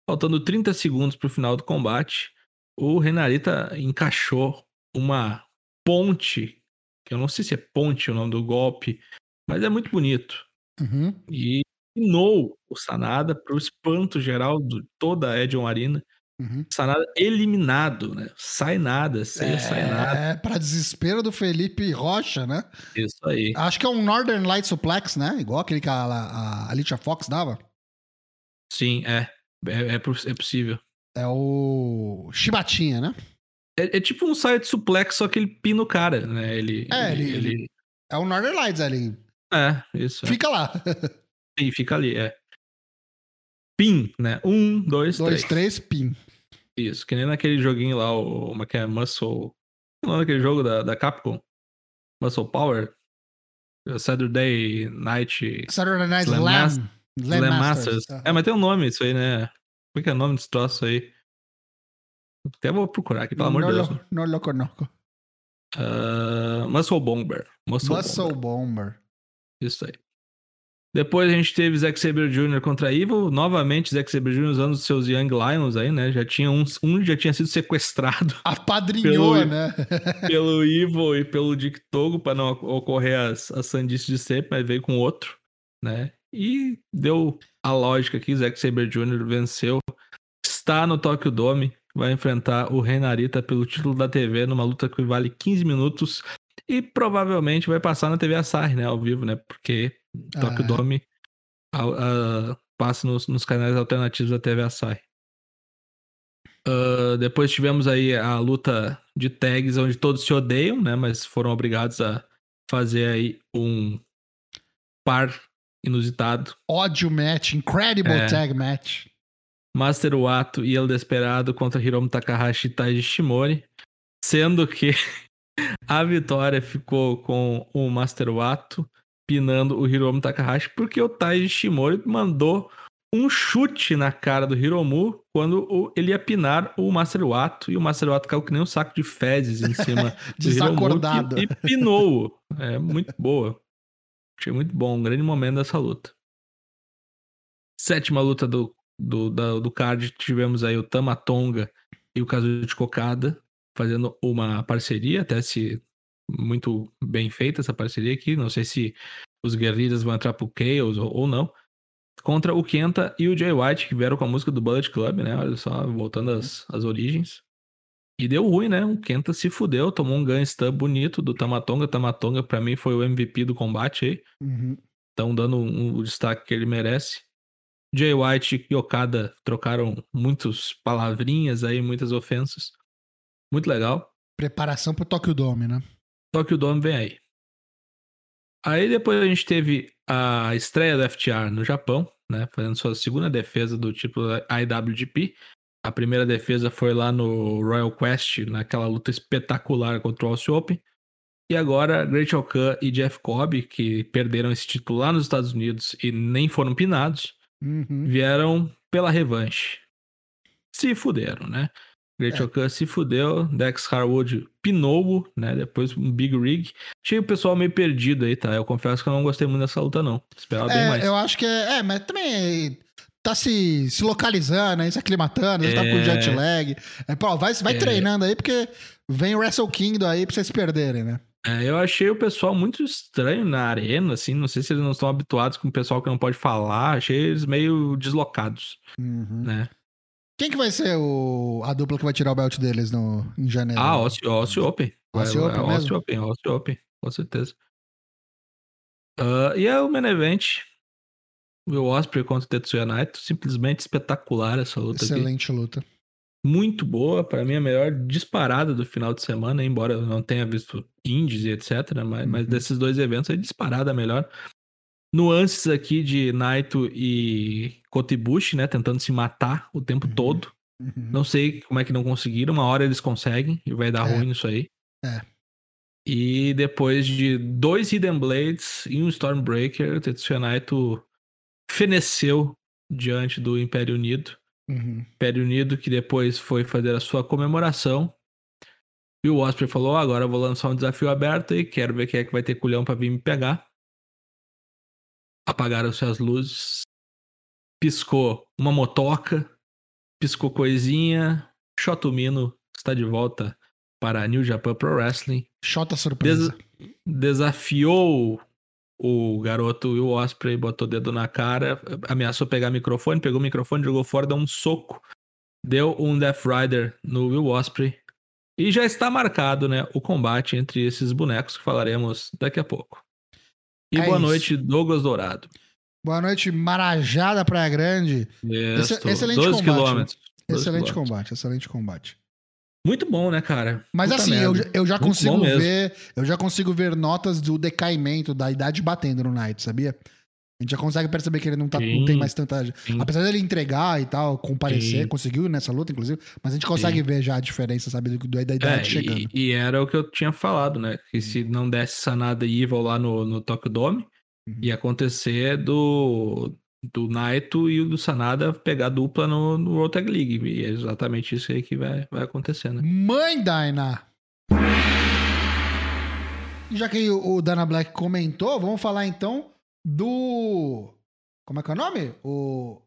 Speaker 2: Faltando 30 segundos para o final do combate, o Renarita encaixou uma ponte, que eu não sei se é ponte o nome do golpe, mas é muito bonito.
Speaker 1: Uhum.
Speaker 2: E pinou o Sanada para o espanto geral de toda a Edion Arena. Uhum. Sanada eliminado, né? Sai nada, Seiya é, sai nada.
Speaker 1: É, para desespero do Felipe Rocha, né?
Speaker 2: Isso aí.
Speaker 1: Acho que é um Northern Light Suplex, né? Igual aquele que a, a Alicia Fox dava.
Speaker 2: Sim, é. É, é, é possível.
Speaker 1: É o Chibatinha, né?
Speaker 2: É, é, tipo um side suplex, só que ele pina o cara, né? Ele,
Speaker 1: é, ele, ele, ele... é o Northern Lights ali.
Speaker 2: É, isso.
Speaker 1: É. Fica lá.
Speaker 2: Sim, fica ali, é. Pin, né? Um, dois,
Speaker 1: dois três.
Speaker 2: três,
Speaker 1: pin.
Speaker 2: Isso, que nem naquele joguinho lá, o. Como é que é? Muscle. Não é aquele jogo da, da Capcom? Muscle Power? Saturday Night.
Speaker 1: Saturday Night Slam.
Speaker 2: Slam, Slam Masters. Masters. É, mas tem um nome isso aí, né? Como é que é o nome desse troço aí? Até vou procurar aqui, pelo amor de Deus.
Speaker 1: Lo, não lo conozco.
Speaker 2: Uh, Muscle Bomber.
Speaker 1: Muscle, Muscle Bomber. Bomber.
Speaker 2: Isso aí. Depois a gente teve Zack Saber Jr. contra Evil. Novamente, Zack Saber Jr. usando os seus Young Lions aí, né? Já tinha um, um já tinha sido sequestrado. [laughs]
Speaker 1: Apadrinhou, pelo, né? [laughs]
Speaker 2: pelo Evil e pelo Dick Togo, para não ocorrer as, as sandices de sempre, mas veio com outro, né? E deu a lógica aqui, Zack Saber Jr. venceu. Está no Tokyo Dome, vai enfrentar o Renarita pelo título da TV numa luta que vale 15 minutos e provavelmente vai passar na TV Asahi, né, ao vivo, né? Porque ah. Tokyo Dome a, a, passa nos, nos, canais alternativos da TV Asahi. Uh, depois tivemos aí a luta de tags onde todos se odeiam, né? Mas foram obrigados a fazer aí um par inusitado.
Speaker 1: Ódio match, incredible é. tag match.
Speaker 2: Master Wato e El Desperado contra Hiromu Takahashi e Taiji Shimori. Sendo que [laughs] a vitória ficou com o Master Wato pinando o Hiromu Takahashi, porque o Taiji Shimori mandou um chute na cara do Hiromu quando ele ia pinar o Master Wato e o Master Wato caiu que nem um saco de fezes em cima [laughs] do Hiromu e, e pinou. É muito boa. Achei muito bom, um grande momento dessa luta. Sétima luta do, do, da, do card, tivemos aí o Tamatonga e o Kazuchi Kokada fazendo uma parceria, até se muito bem feita essa parceria aqui. Não sei se os guerreiros vão entrar pro Chaos ou, ou não. Contra o Kenta e o Jay White, que vieram com a música do Bullet Club, né? Olha só, voltando às, às origens. E deu ruim, né? O Kenta se fudeu, tomou um gun stun bonito do Tamatonga. Tamatonga, para mim, foi o MVP do combate aí.
Speaker 1: Uhum.
Speaker 2: dando um, o destaque que ele merece. Jay White e Okada trocaram muitas palavrinhas aí, muitas ofensas. Muito legal.
Speaker 1: Preparação pro Tokyo Dome, né?
Speaker 2: Tokyo Dome vem aí. Aí depois a gente teve a estreia do FTR no Japão, né? Fazendo sua segunda defesa do título IWGP. A primeira defesa foi lá no Royal Quest, naquela luta espetacular contra o Aussie Open. E agora, Great Khan e Jeff Cobb, que perderam esse título lá nos Estados Unidos e nem foram pinados,
Speaker 1: Uhum.
Speaker 2: vieram pela revanche. Se fuderam, né? Great
Speaker 1: É.
Speaker 2: Khan se fudeu, Dex Harwood pinou, né? Depois um Big Rig. Achei o pessoal meio perdido aí, tá? Eu confesso que eu não gostei muito dessa luta, não. Esperava bem
Speaker 1: É,
Speaker 2: mais.
Speaker 1: eu acho que é, é, mas também tá se, se localizando, aí, se aclimatando, vezes tá com
Speaker 2: É.
Speaker 1: jet lag. É, pô, vai, vai
Speaker 2: É.
Speaker 1: treinando aí, porque vem o Wrestle Kingdom aí pra vocês perderem, né?
Speaker 2: É, eu achei o pessoal muito estranho na arena, assim. Não sei se eles não estão habituados com o pessoal que não pode falar. Achei eles meio deslocados,
Speaker 1: Uhum.
Speaker 2: né?
Speaker 1: Quem que vai ser o, a dupla que vai tirar o belt deles no, em janeiro?
Speaker 2: Ah, Aussie, Aussie Open.
Speaker 1: Aussie Open mesmo?
Speaker 2: Open, Aussie Open, com certeza. Ah, e é o main event. O Osprey contra o Tetsuya Naito. Simplesmente espetacular essa luta aqui.
Speaker 1: Excelente luta.
Speaker 2: Muito boa. Pra mim, a melhor disparada do final de semana. Embora eu não tenha visto indies e etc. Mas, mas
Speaker 1: Uhum.
Speaker 2: desses dois eventos, é disparada a melhor. Nuances aqui de Naito e Kotibushi, né? Tentando se matar o tempo
Speaker 1: Uhum.
Speaker 2: todo.
Speaker 1: Uhum.
Speaker 2: Não sei como é que não conseguiram. Uma hora eles conseguem e vai dar
Speaker 1: É.
Speaker 2: ruim nisso aí.
Speaker 1: É.
Speaker 2: E depois de dois Hidden Blades e um Stormbreaker, Tetsuya Naito feneceu diante do Império Unido.
Speaker 1: Uhum.
Speaker 2: Império Unido que depois foi fazer a sua comemoração. E o Osprey falou: "Ó, agora eu vou lançar um desafio aberto e quero ver quem é que vai ter culhão pra vir me pegar. Apagaram-se as luzes. Piscou uma motoca. Piscou coisinha. Shotomino está de volta para a New Japan Pro Wrestling.
Speaker 1: Shota surpresa.
Speaker 2: Desafiou o garoto e o Osprey, botou o dedo na cara, ameaçou pegar o microfone, pegou o microfone, jogou fora, deu um soco. Deu um Death Rider no Will Osprey. E já está marcado, né, o combate entre esses bonecos que falaremos daqui a pouco. E
Speaker 1: É
Speaker 2: boa
Speaker 1: isso.
Speaker 2: noite, Douglas Dourado.
Speaker 1: Boa noite, Marajada Praia Grande. Excelente
Speaker 2: 12
Speaker 1: combate,
Speaker 2: quilômetros. 12
Speaker 1: Excelente
Speaker 2: quilômetros.
Speaker 1: combate, excelente combate.
Speaker 2: Muito bom, né, cara?
Speaker 1: Mas
Speaker 2: Puta
Speaker 1: assim, eu, eu já
Speaker 2: Muito
Speaker 1: consigo
Speaker 2: bom mesmo.
Speaker 1: ver, eu já consigo ver notas do decaimento da idade batendo no Knight, sabia? A gente já consegue perceber que ele não, tá, não tem mais tanta.
Speaker 2: Sim.
Speaker 1: Apesar dele entregar e tal, comparecer,
Speaker 2: Sim.
Speaker 1: conseguiu nessa luta, inclusive, mas a gente consegue ver já a diferença, sabe, do, da idade
Speaker 2: É,
Speaker 1: chegando.
Speaker 2: e, e era o que eu tinha falado, né? Que se não desse Sanada e Evil lá no, no Tokyo Dome,
Speaker 1: Uhum.
Speaker 2: ia acontecer do, do Naito e o do Sanada pegar dupla no, no World Tag League. E é exatamente isso aí que vai, vai acontecer, né?
Speaker 1: Mãe Daina! Já que o Dana Black comentou, vamos falar então do. Como é que é o nome? O.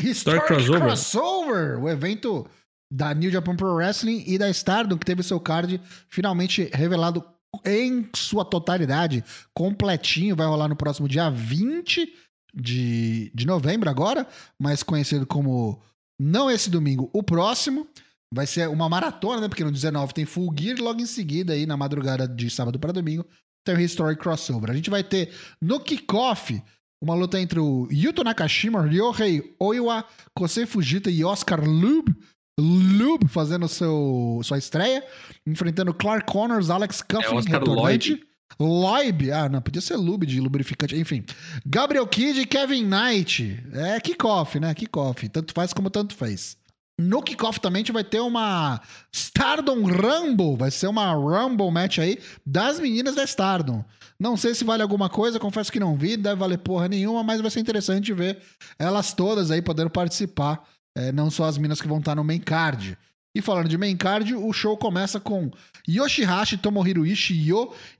Speaker 1: Historic
Speaker 2: Crossover.
Speaker 1: Crossover! O evento da New Japan Pro Wrestling e da Stardom, que teve seu card finalmente revelado em sua totalidade, completinho. Vai rolar no próximo dia 20 de, de novembro, agora, mais conhecido como. Não esse domingo, o próximo. Vai ser uma maratona, né? Porque no 19 tem Full Gear e logo em seguida, aí na madrugada de sábado para domingo, tem o Historic Crossover. A gente vai ter no kickoff uma luta entre o Yuto Nakashima, Ryohei Oiwa, Kosei Fujita e Oscar Lube. Lube fazendo seu, sua estreia, enfrentando Clark Connors, Alex Coughlin,
Speaker 2: É
Speaker 1: retornante. Loib, ah, não, podia ser Lube de lubrificante, enfim. Gabriel Kidd e Kevin Knight. É kickoff, né? Kickoff. Tanto faz como tanto fez. No kickoff também a gente vai ter uma Stardom Rumble. Vai ser uma Rumble match aí das meninas da Stardom. Não sei se vale alguma coisa, confesso que não vi, deve valer porra nenhuma, mas vai ser interessante ver elas todas aí podendo participar. é, não só as minas que vão estar no main card. E falando de main card, o show começa com Yoshihashi, Tomohiro Ishii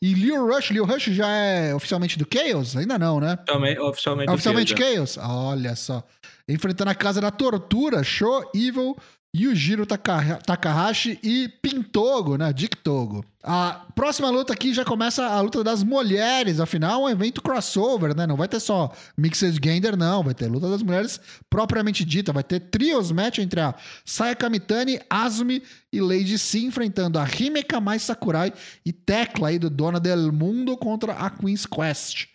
Speaker 1: e Liu Rush. Liu Rush já é oficialmente do Chaos? Ainda não, né?
Speaker 2: Oficialmente, oficialmente,
Speaker 1: É oficialmente
Speaker 2: do
Speaker 1: Chaos? Olha só. Enfrentando a Casa da Tortura, Show Evil, Yujiro Taka- Takahashi e Pintogo, né? Dick Togo. A próxima luta aqui já começa a luta das mulheres, afinal, é um evento crossover, né? Não vai ter só Mixed Gender, não. Vai ter luta das mulheres propriamente dita. Vai ter trios match entre a Sayaka Mitani, Azumi e Lady C enfrentando a Himeka mais Sakurai e Tecla aí do Dona del Mundo contra a Queen's Quest.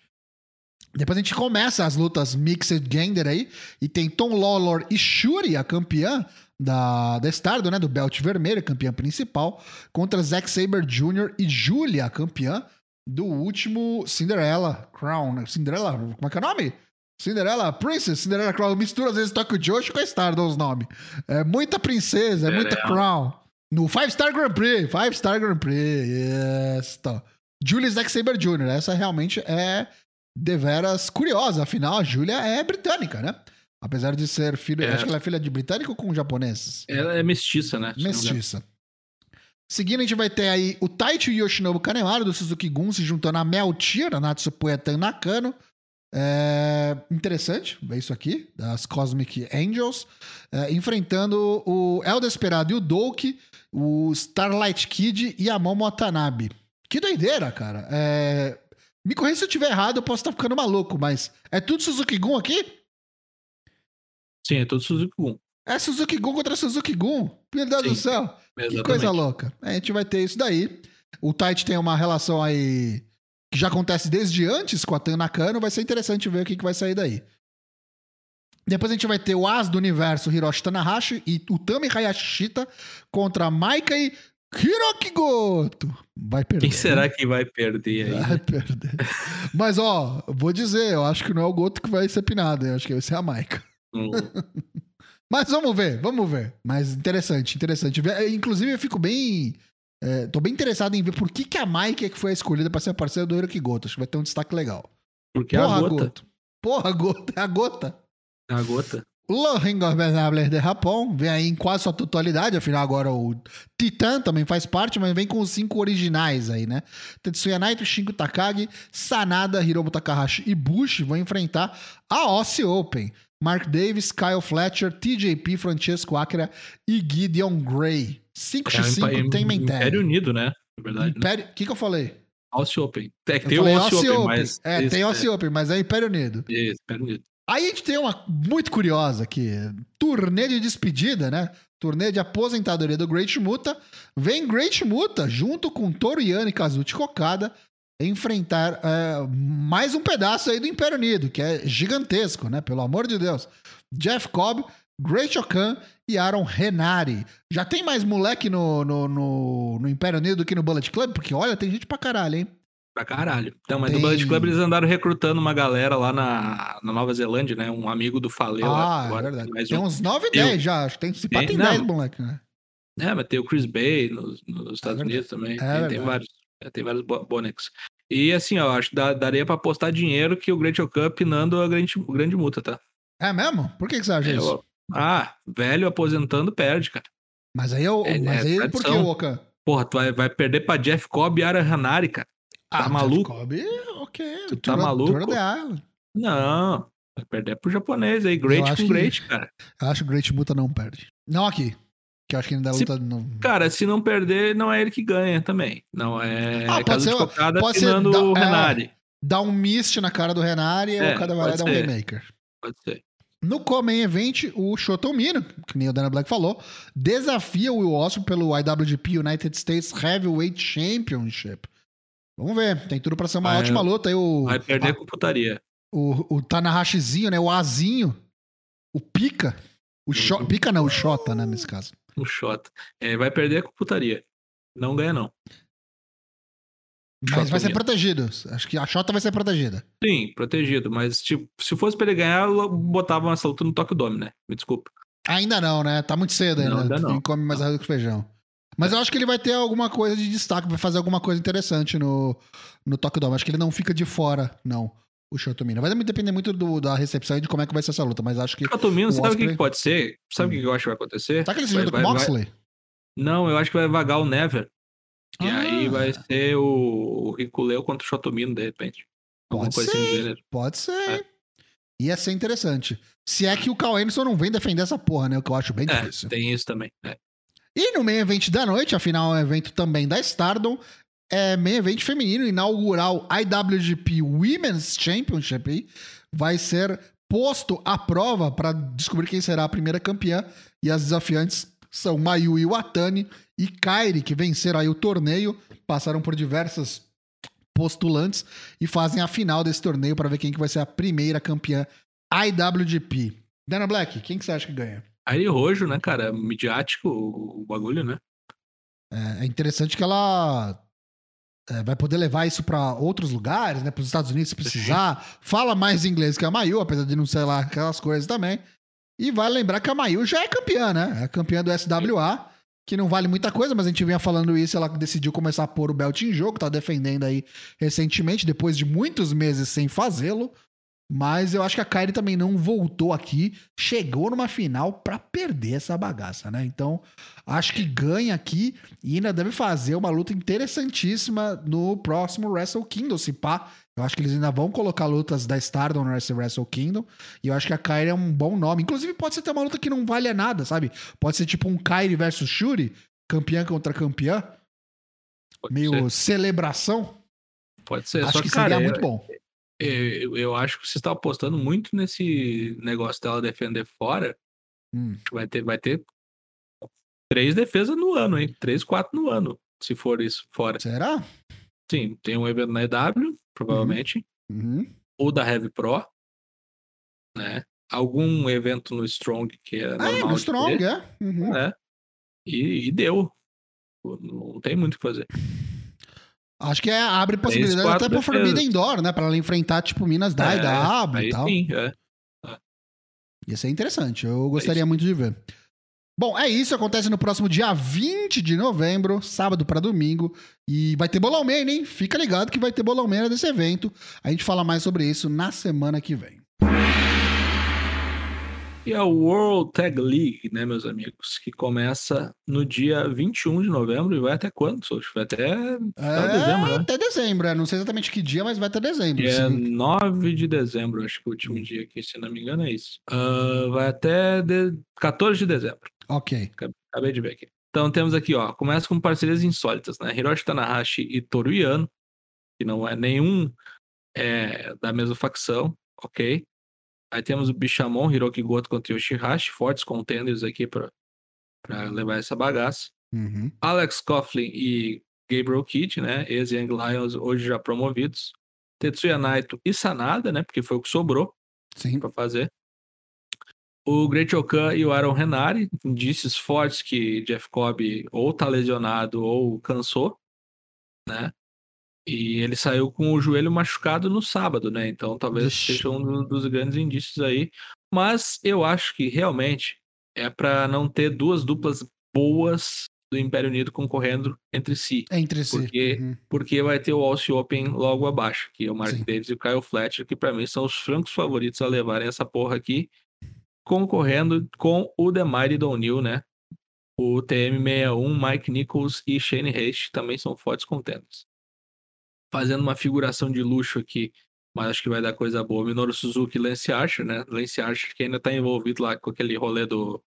Speaker 1: Depois a gente começa as lutas Mixed Gender aí. E tem Tom Lawlor e Shuri, a campeã da, da Stardom, né? Do belt vermelho, campeã principal. Contra Zack Saber Jr. e Julia, campeã do último Cinderella Crown. né? Cinderella, como é que é o nome? Cinderella Princess, Cinderella Crown. Mistura às vezes Tokyo Joshi com a Stardom os nomes. É muita princesa, é muita. Crown. No Five Star Grand Prix, Five Star Grand Prix, yes, tá. Julia Zack Saber Jr. Essa realmente é deveras curiosa. Afinal, a Julia é britânica, né? Apesar de ser filho.
Speaker 2: É.
Speaker 1: Acho que ela é filha de britânico com japoneses.
Speaker 2: Ela é mestiça, né?
Speaker 1: Mestiça. Seguindo, a gente vai ter aí o Taichi Yoshinobu Kanemaru do Suzuki Gun se juntando a Meltir, a Natsupoya Nakano. É interessante ver isso aqui, das Cosmic Angels, é, enfrentando o El Desperado e o Doki, o Starlight Kid e a Momo Watanabe. Que doideira, cara. É, Me corrija se eu estiver errado, eu posso estar ficando maluco, mas é tudo Suzuki Gun aqui?
Speaker 2: Sim, é tudo Suzuki Gun.
Speaker 1: É Suzuki Gun contra Suzuki Gun? Meu Deus
Speaker 2: Sim.
Speaker 1: do céu. Que
Speaker 2: Exatamente.
Speaker 1: coisa louca. A gente vai ter isso daí. O Tite tem uma relação aí que já acontece desde antes com a Tan Nakano. Vai ser interessante ver o que, que vai sair daí. Depois a gente vai ter o As do Universo, Hiroshi Tanahashi, e o Tami Hayashishita contra Maika e Hiroki Goto. Vai perder.
Speaker 2: Quem será que vai perder aí?
Speaker 1: Vai perder. Mas, ó, vou dizer, eu acho que não é o Goto que vai ser pinado. Eu acho que vai ser a Maika.
Speaker 2: Hum, [laughs]
Speaker 1: Mas vamos ver, vamos ver. Mas interessante, interessante. Ver- Inclusive, eu fico bem. é, tô bem interessado em ver por que, que a Mike é que foi escolhida pra ser a parceira do Hiroki Goto. Acho que vai ter um destaque legal.
Speaker 2: Porque é a gota.
Speaker 1: Goto. Porra, Goto. É a gota.
Speaker 2: É a gota.
Speaker 1: O Ring Ingobernável de Japão vem aí em quase sua totalidade, afinal agora o Titan também faz parte, mas vem com os cinco originais aí, né? Tetsuya Naito, Shingo Takagi, Sanada, Hiromu Takahashi e Bushi vão enfrentar a Aussie Open. Mark Davis, Kyle Fletcher, TJP, Francesco Akira e Gideon Gray. 5x5
Speaker 2: é
Speaker 1: tem mentality.
Speaker 2: Império Unido, né? Na verdade. né?
Speaker 1: O que, que eu falei?
Speaker 2: Aussie Open. É tem
Speaker 1: falei
Speaker 2: Aussie
Speaker 1: Aussie
Speaker 2: Open,
Speaker 1: Open.
Speaker 2: mas...
Speaker 1: É,
Speaker 2: isso,
Speaker 1: tem Aussie Open, mas é Império Unido.
Speaker 2: Isso, Império Unido.
Speaker 1: Aí a gente tem uma muito curiosa aqui. Turnê de despedida, né? Turnê de aposentadoria do Great Muta. Vem Great Muta, junto com Toriyano e Kazuchi Kokada, enfrentar é, mais um pedaço aí do Império Unido, que é gigantesco, né? Pelo amor de Deus. Jeff Cobb, Great Okan e Aaron Renari. Já tem mais moleque no, no, no, no Império Unido do que no Bullet Club? Porque, olha, tem gente pra caralho, hein?
Speaker 2: Pra caralho. Então, mas
Speaker 1: Tem-
Speaker 2: no Bullet Club eles andaram recrutando uma galera lá na, na Nova Zelândia, né? Um amigo do Faleu.
Speaker 1: ah,
Speaker 2: agora,
Speaker 1: é verdade.
Speaker 2: Mais
Speaker 1: Tem
Speaker 2: um.
Speaker 1: uns 9 e
Speaker 2: Tem-
Speaker 1: 10 já. Acho que tem, se pá,
Speaker 2: Tem-
Speaker 1: tem
Speaker 2: não.
Speaker 1: 10 moleque, né?
Speaker 2: É, mas tem o Chris Bay nos, nos Estados
Speaker 1: verdade.
Speaker 2: Unidos também.
Speaker 1: É
Speaker 2: tem, tem vários. É, Tem vários bo- bonecos. E assim, ó, acho que dá- daria pra apostar dinheiro que o Great Okan pinando a grande, grande multa, tá?
Speaker 1: É mesmo? Por que, que você acha
Speaker 2: É,
Speaker 1: isso?
Speaker 2: ó, ah, velho aposentando perde, cara.
Speaker 1: Mas aí eu.
Speaker 2: É,
Speaker 1: mas
Speaker 2: é
Speaker 1: aí por que Okan?
Speaker 2: Porra, tu vai, vai perder pra Jeff Cobb e Ara Hanari, cara. Tá
Speaker 1: Jeff
Speaker 2: maluco?
Speaker 1: Cobb, ok.
Speaker 2: Tu tá maluco? Não, vai perder pro japonês aí. Great com
Speaker 1: que-
Speaker 2: Great, cara.
Speaker 1: Eu acho que o Great Muta não perde. Não aqui. Que eu acho que ainda
Speaker 2: Se-
Speaker 1: luta. No...
Speaker 2: Cara, se não perder, não é ele que ganha também. Não é
Speaker 1: Ah, pode ser-
Speaker 2: de cocada
Speaker 1: pode ser da-
Speaker 2: o
Speaker 1: é.
Speaker 2: Renari.
Speaker 1: Dá um mist na cara do Renari e
Speaker 2: É,
Speaker 1: o cara vai lá e dá um
Speaker 2: ser.
Speaker 1: Remaker.
Speaker 2: Pode ser.
Speaker 1: No Common Event, o Shotomino, que nem o Dana Black falou, desafia o Will Osprey pelo IWGP United States Heavyweight Championship. Vamos ver, tem tudo pra ser uma
Speaker 2: Vai-
Speaker 1: ótima luta. Aí o,
Speaker 2: Vai perder com putaria.
Speaker 1: o, o Tanahashizinho, né? O Azinho, o Pica. O
Speaker 2: Uhum.
Speaker 1: Pica não, o Shota, né, nesse caso.
Speaker 2: Um shot. É, vai perder com putaria. Não ganha, não.
Speaker 1: Mas
Speaker 2: Shota
Speaker 1: vai ser protegido. Acho que a Shota vai ser protegida.
Speaker 2: Sim, protegido. Mas, tipo, se fosse pra ele ganhar, eu botava essa luta no Tokyo Dome, né? Me desculpa.
Speaker 1: Ainda não, né? Tá muito cedo ainda.
Speaker 2: Não, ainda não.
Speaker 1: Quem come mais arroz que feijão. Mas eu acho que ele vai ter alguma coisa de destaque, vai fazer alguma coisa interessante no, no Tokyo Dome. Acho que ele não fica de fora, não, o Shotomino. Vai depender muito do- da recepção e de como é que vai ser essa luta, mas acho que...
Speaker 2: Catomino,
Speaker 1: o
Speaker 2: sabe o que,
Speaker 1: Osprey-
Speaker 2: que pode ser? Sabe o que eu acho que vai acontecer?
Speaker 1: Será que ele se
Speaker 2: Vai-
Speaker 1: junta com
Speaker 2: vai-
Speaker 1: o
Speaker 2: vai-
Speaker 1: Moxley?
Speaker 2: Não, eu acho que vai vagar o Never. E
Speaker 1: Ah.
Speaker 2: aí vai ser o, o Riculeu contra o Shotomino, de repente. Alguma
Speaker 1: Pode
Speaker 2: coisa
Speaker 1: ser,
Speaker 2: assim gênero.
Speaker 1: Pode ser,
Speaker 2: É.
Speaker 1: Ia ser interessante. Se é que o Cal Anderson não vem defender essa porra, né? O que eu acho bem
Speaker 2: É,
Speaker 1: difícil.
Speaker 2: tem isso também. é.
Speaker 1: E no main event da noite, afinal é um evento também da Stardom, é main event feminino, inaugural IWGP Women's Championship, vai ser posto à prova para descobrir quem será a primeira campeã. E as desafiantes são Mayu Iwatani e Kairi, que venceram aí o torneio, passaram por diversas postulantes e fazem a final desse torneio para ver quem que vai ser a primeira campeã IWGP. Dana Black, quem que você acha que ganha?
Speaker 2: Aí Rojo, né, cara? Midiático o, o bagulho, né?
Speaker 1: É é interessante que ela é, vai poder levar isso pra outros lugares, né? Para os Estados Unidos se precisar. Fala mais inglês que a Mayu, apesar de não sei lá aquelas coisas também. E vai lembrar que a Mayu já é campeã, né? É campeã do SWA. que não vale muita coisa, mas a gente vinha falando isso, ela decidiu começar a pôr o belt em jogo, tá defendendo aí recentemente, depois de muitos meses sem fazê-lo. Mas eu acho que a Kairi também não voltou aqui, chegou numa final pra perder essa bagaça, né? Então, acho que ganha aqui e ainda deve fazer uma luta interessantíssima no próximo Wrestle Kingdom, se pá. Eu acho que eles ainda vão colocar lutas da Stardom nesse Wrestle Kingdom. E eu acho que a Kairi é um bom nome. Inclusive, pode ser até uma luta que não valha nada, sabe? Pode ser tipo um Kairi versus Shuri, campeã contra campeã.
Speaker 2: Pode
Speaker 1: meio
Speaker 2: ser.
Speaker 1: celebração.
Speaker 2: Pode ser.
Speaker 1: acho
Speaker 2: Só
Speaker 1: que
Speaker 2: que, cara,
Speaker 1: seria muito bom.
Speaker 2: Eu, eu acho que você está apostando muito nesse negócio dela defender fora.
Speaker 1: Hum.
Speaker 2: Vai ter, vai ter três defesas no ano, hein? Três, quatro no ano, se for isso fora.
Speaker 1: Será?
Speaker 2: Sim, tem um evento na EW, provavelmente,
Speaker 1: Uhum.
Speaker 2: ou da Heavy Pro, né? Algum evento no Strong que é
Speaker 1: Ah, é, no Strong,
Speaker 2: ter,
Speaker 1: é. Uhum.
Speaker 2: né? E, e deu. Não tem muito o que fazer.
Speaker 1: Acho que é, abre possibilidade até pro. Forbidden Door, né? Pra ela enfrentar, tipo, Minas Dai,
Speaker 2: É,
Speaker 1: W
Speaker 2: Aí
Speaker 1: e tal.
Speaker 2: sim, é.
Speaker 1: Ia ser interessante. Eu gostaria muito de ver. Bom, é isso. Acontece no próximo dia 20 de novembro, sábado pra domingo. E vai ter Bolão Man, hein? Fica ligado que vai ter Bolão Man desse evento. A gente fala mais sobre isso na semana que vem.
Speaker 2: E a World Tag League, né, meus amigos? Que começa no dia 21 de novembro e vai até quando, Socho? Vai até
Speaker 1: É,
Speaker 2: de dezembro, né?
Speaker 1: até dezembro. é. Não sei exatamente que dia, mas vai até dezembro.
Speaker 2: É
Speaker 1: sim.
Speaker 2: 9 de dezembro, acho que é o último dia aqui, se não me engano, é isso. Ah, vai até de- 14 de dezembro.
Speaker 1: Ok.
Speaker 2: Acabei de ver aqui. Então temos aqui, ó, começa com parcerias insólitas, né? Hiroshi Tanahashi e Toru Yano, que não é nenhum é, da mesma facção, ok? Aí temos o Bishamon, Hiroki Goto contra Yoshihashi, fortes contenders aqui pra, pra levar essa bagaça.
Speaker 1: Uhum.
Speaker 2: Alex Coughlin e Gabriel Kidd, né? Ex-Young Lions, hoje já promovidos. Tetsuya Naito e Sanada, né? Porque foi o que sobrou
Speaker 1: Sim.
Speaker 2: pra fazer. O Great Okan e o Aaron Renari, indícios fortes que Jeff Cobb ou tá lesionado ou cansou, né? E ele saiu com o joelho machucado no sábado, né? Então talvez
Speaker 1: Vixe.
Speaker 2: seja um do- dos grandes indícios aí. Mas eu acho que realmente é pra não ter duas duplas boas do Império Unido concorrendo entre si.
Speaker 1: Entre si.
Speaker 2: Porque-
Speaker 1: Uhum.
Speaker 2: Porque vai ter o Aussie Open logo abaixo, que é o Mark
Speaker 1: Sim.
Speaker 2: Davis e o Kyle Fletcher, que pra mim são os francos favoritos a levarem essa porra aqui, concorrendo com o The Mighty O'Neill, né? O TM61, Mike Nichols e Shane Haste também são fortes contenders. Fazendo uma figuração de luxo aqui, mas acho que vai dar coisa boa. Minoru Suzuki e Lance Archer, né? Lance Archer que ainda tá envolvido lá com aquele rolê do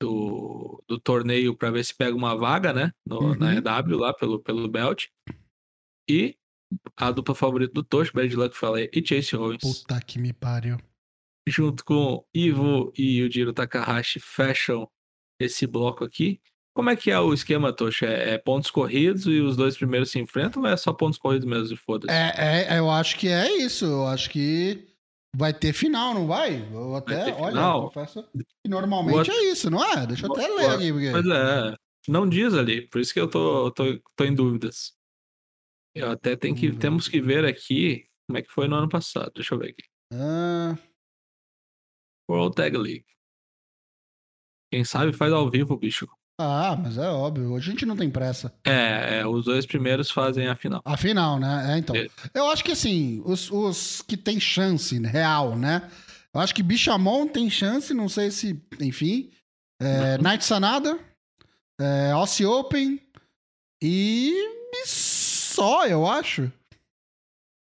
Speaker 2: do, do torneio para ver se pega uma vaga, né? No, Na
Speaker 1: Uhum.
Speaker 2: EW lá pelo, pelo Belt. E a dupla favorita do Tosh, Bad Luck Fale e Chase Owens,
Speaker 1: Puta que me pariu.
Speaker 2: junto com Ivo e Yujiro Takahashi, fecham esse bloco aqui. Como é que é o esquema, Tosh? É, é pontos corridos e os dois primeiros se enfrentam ou é só pontos corridos mesmo e foda-se?
Speaker 1: É, é, eu acho que é isso. Eu acho que vai ter final, não vai? Eu até,
Speaker 2: ter
Speaker 1: olha, eu confesso que normalmente
Speaker 2: What-
Speaker 1: é isso, não é? Deixa eu até ler aqui. Porque...
Speaker 2: Pois é, não diz ali, por isso que eu tô, tô, tô em dúvidas. Eu até tenho que,
Speaker 1: Hum.
Speaker 2: temos que ver aqui como é que foi no ano passado. Deixa eu ver aqui.
Speaker 1: Ah,
Speaker 2: World Tag League. Quem sabe faz ao vivo, bicho.
Speaker 1: Ah, mas é óbvio. Hoje a gente não tem pressa.
Speaker 2: É, é, os dois primeiros fazem a final.
Speaker 1: A final, né? É, então.
Speaker 2: É.
Speaker 1: Eu acho que assim, os, os que tem chance real, né? Eu acho que Bichamon tem chance, não sei se, enfim. É. Night Sanada, é, Aussie Open e só, eu acho.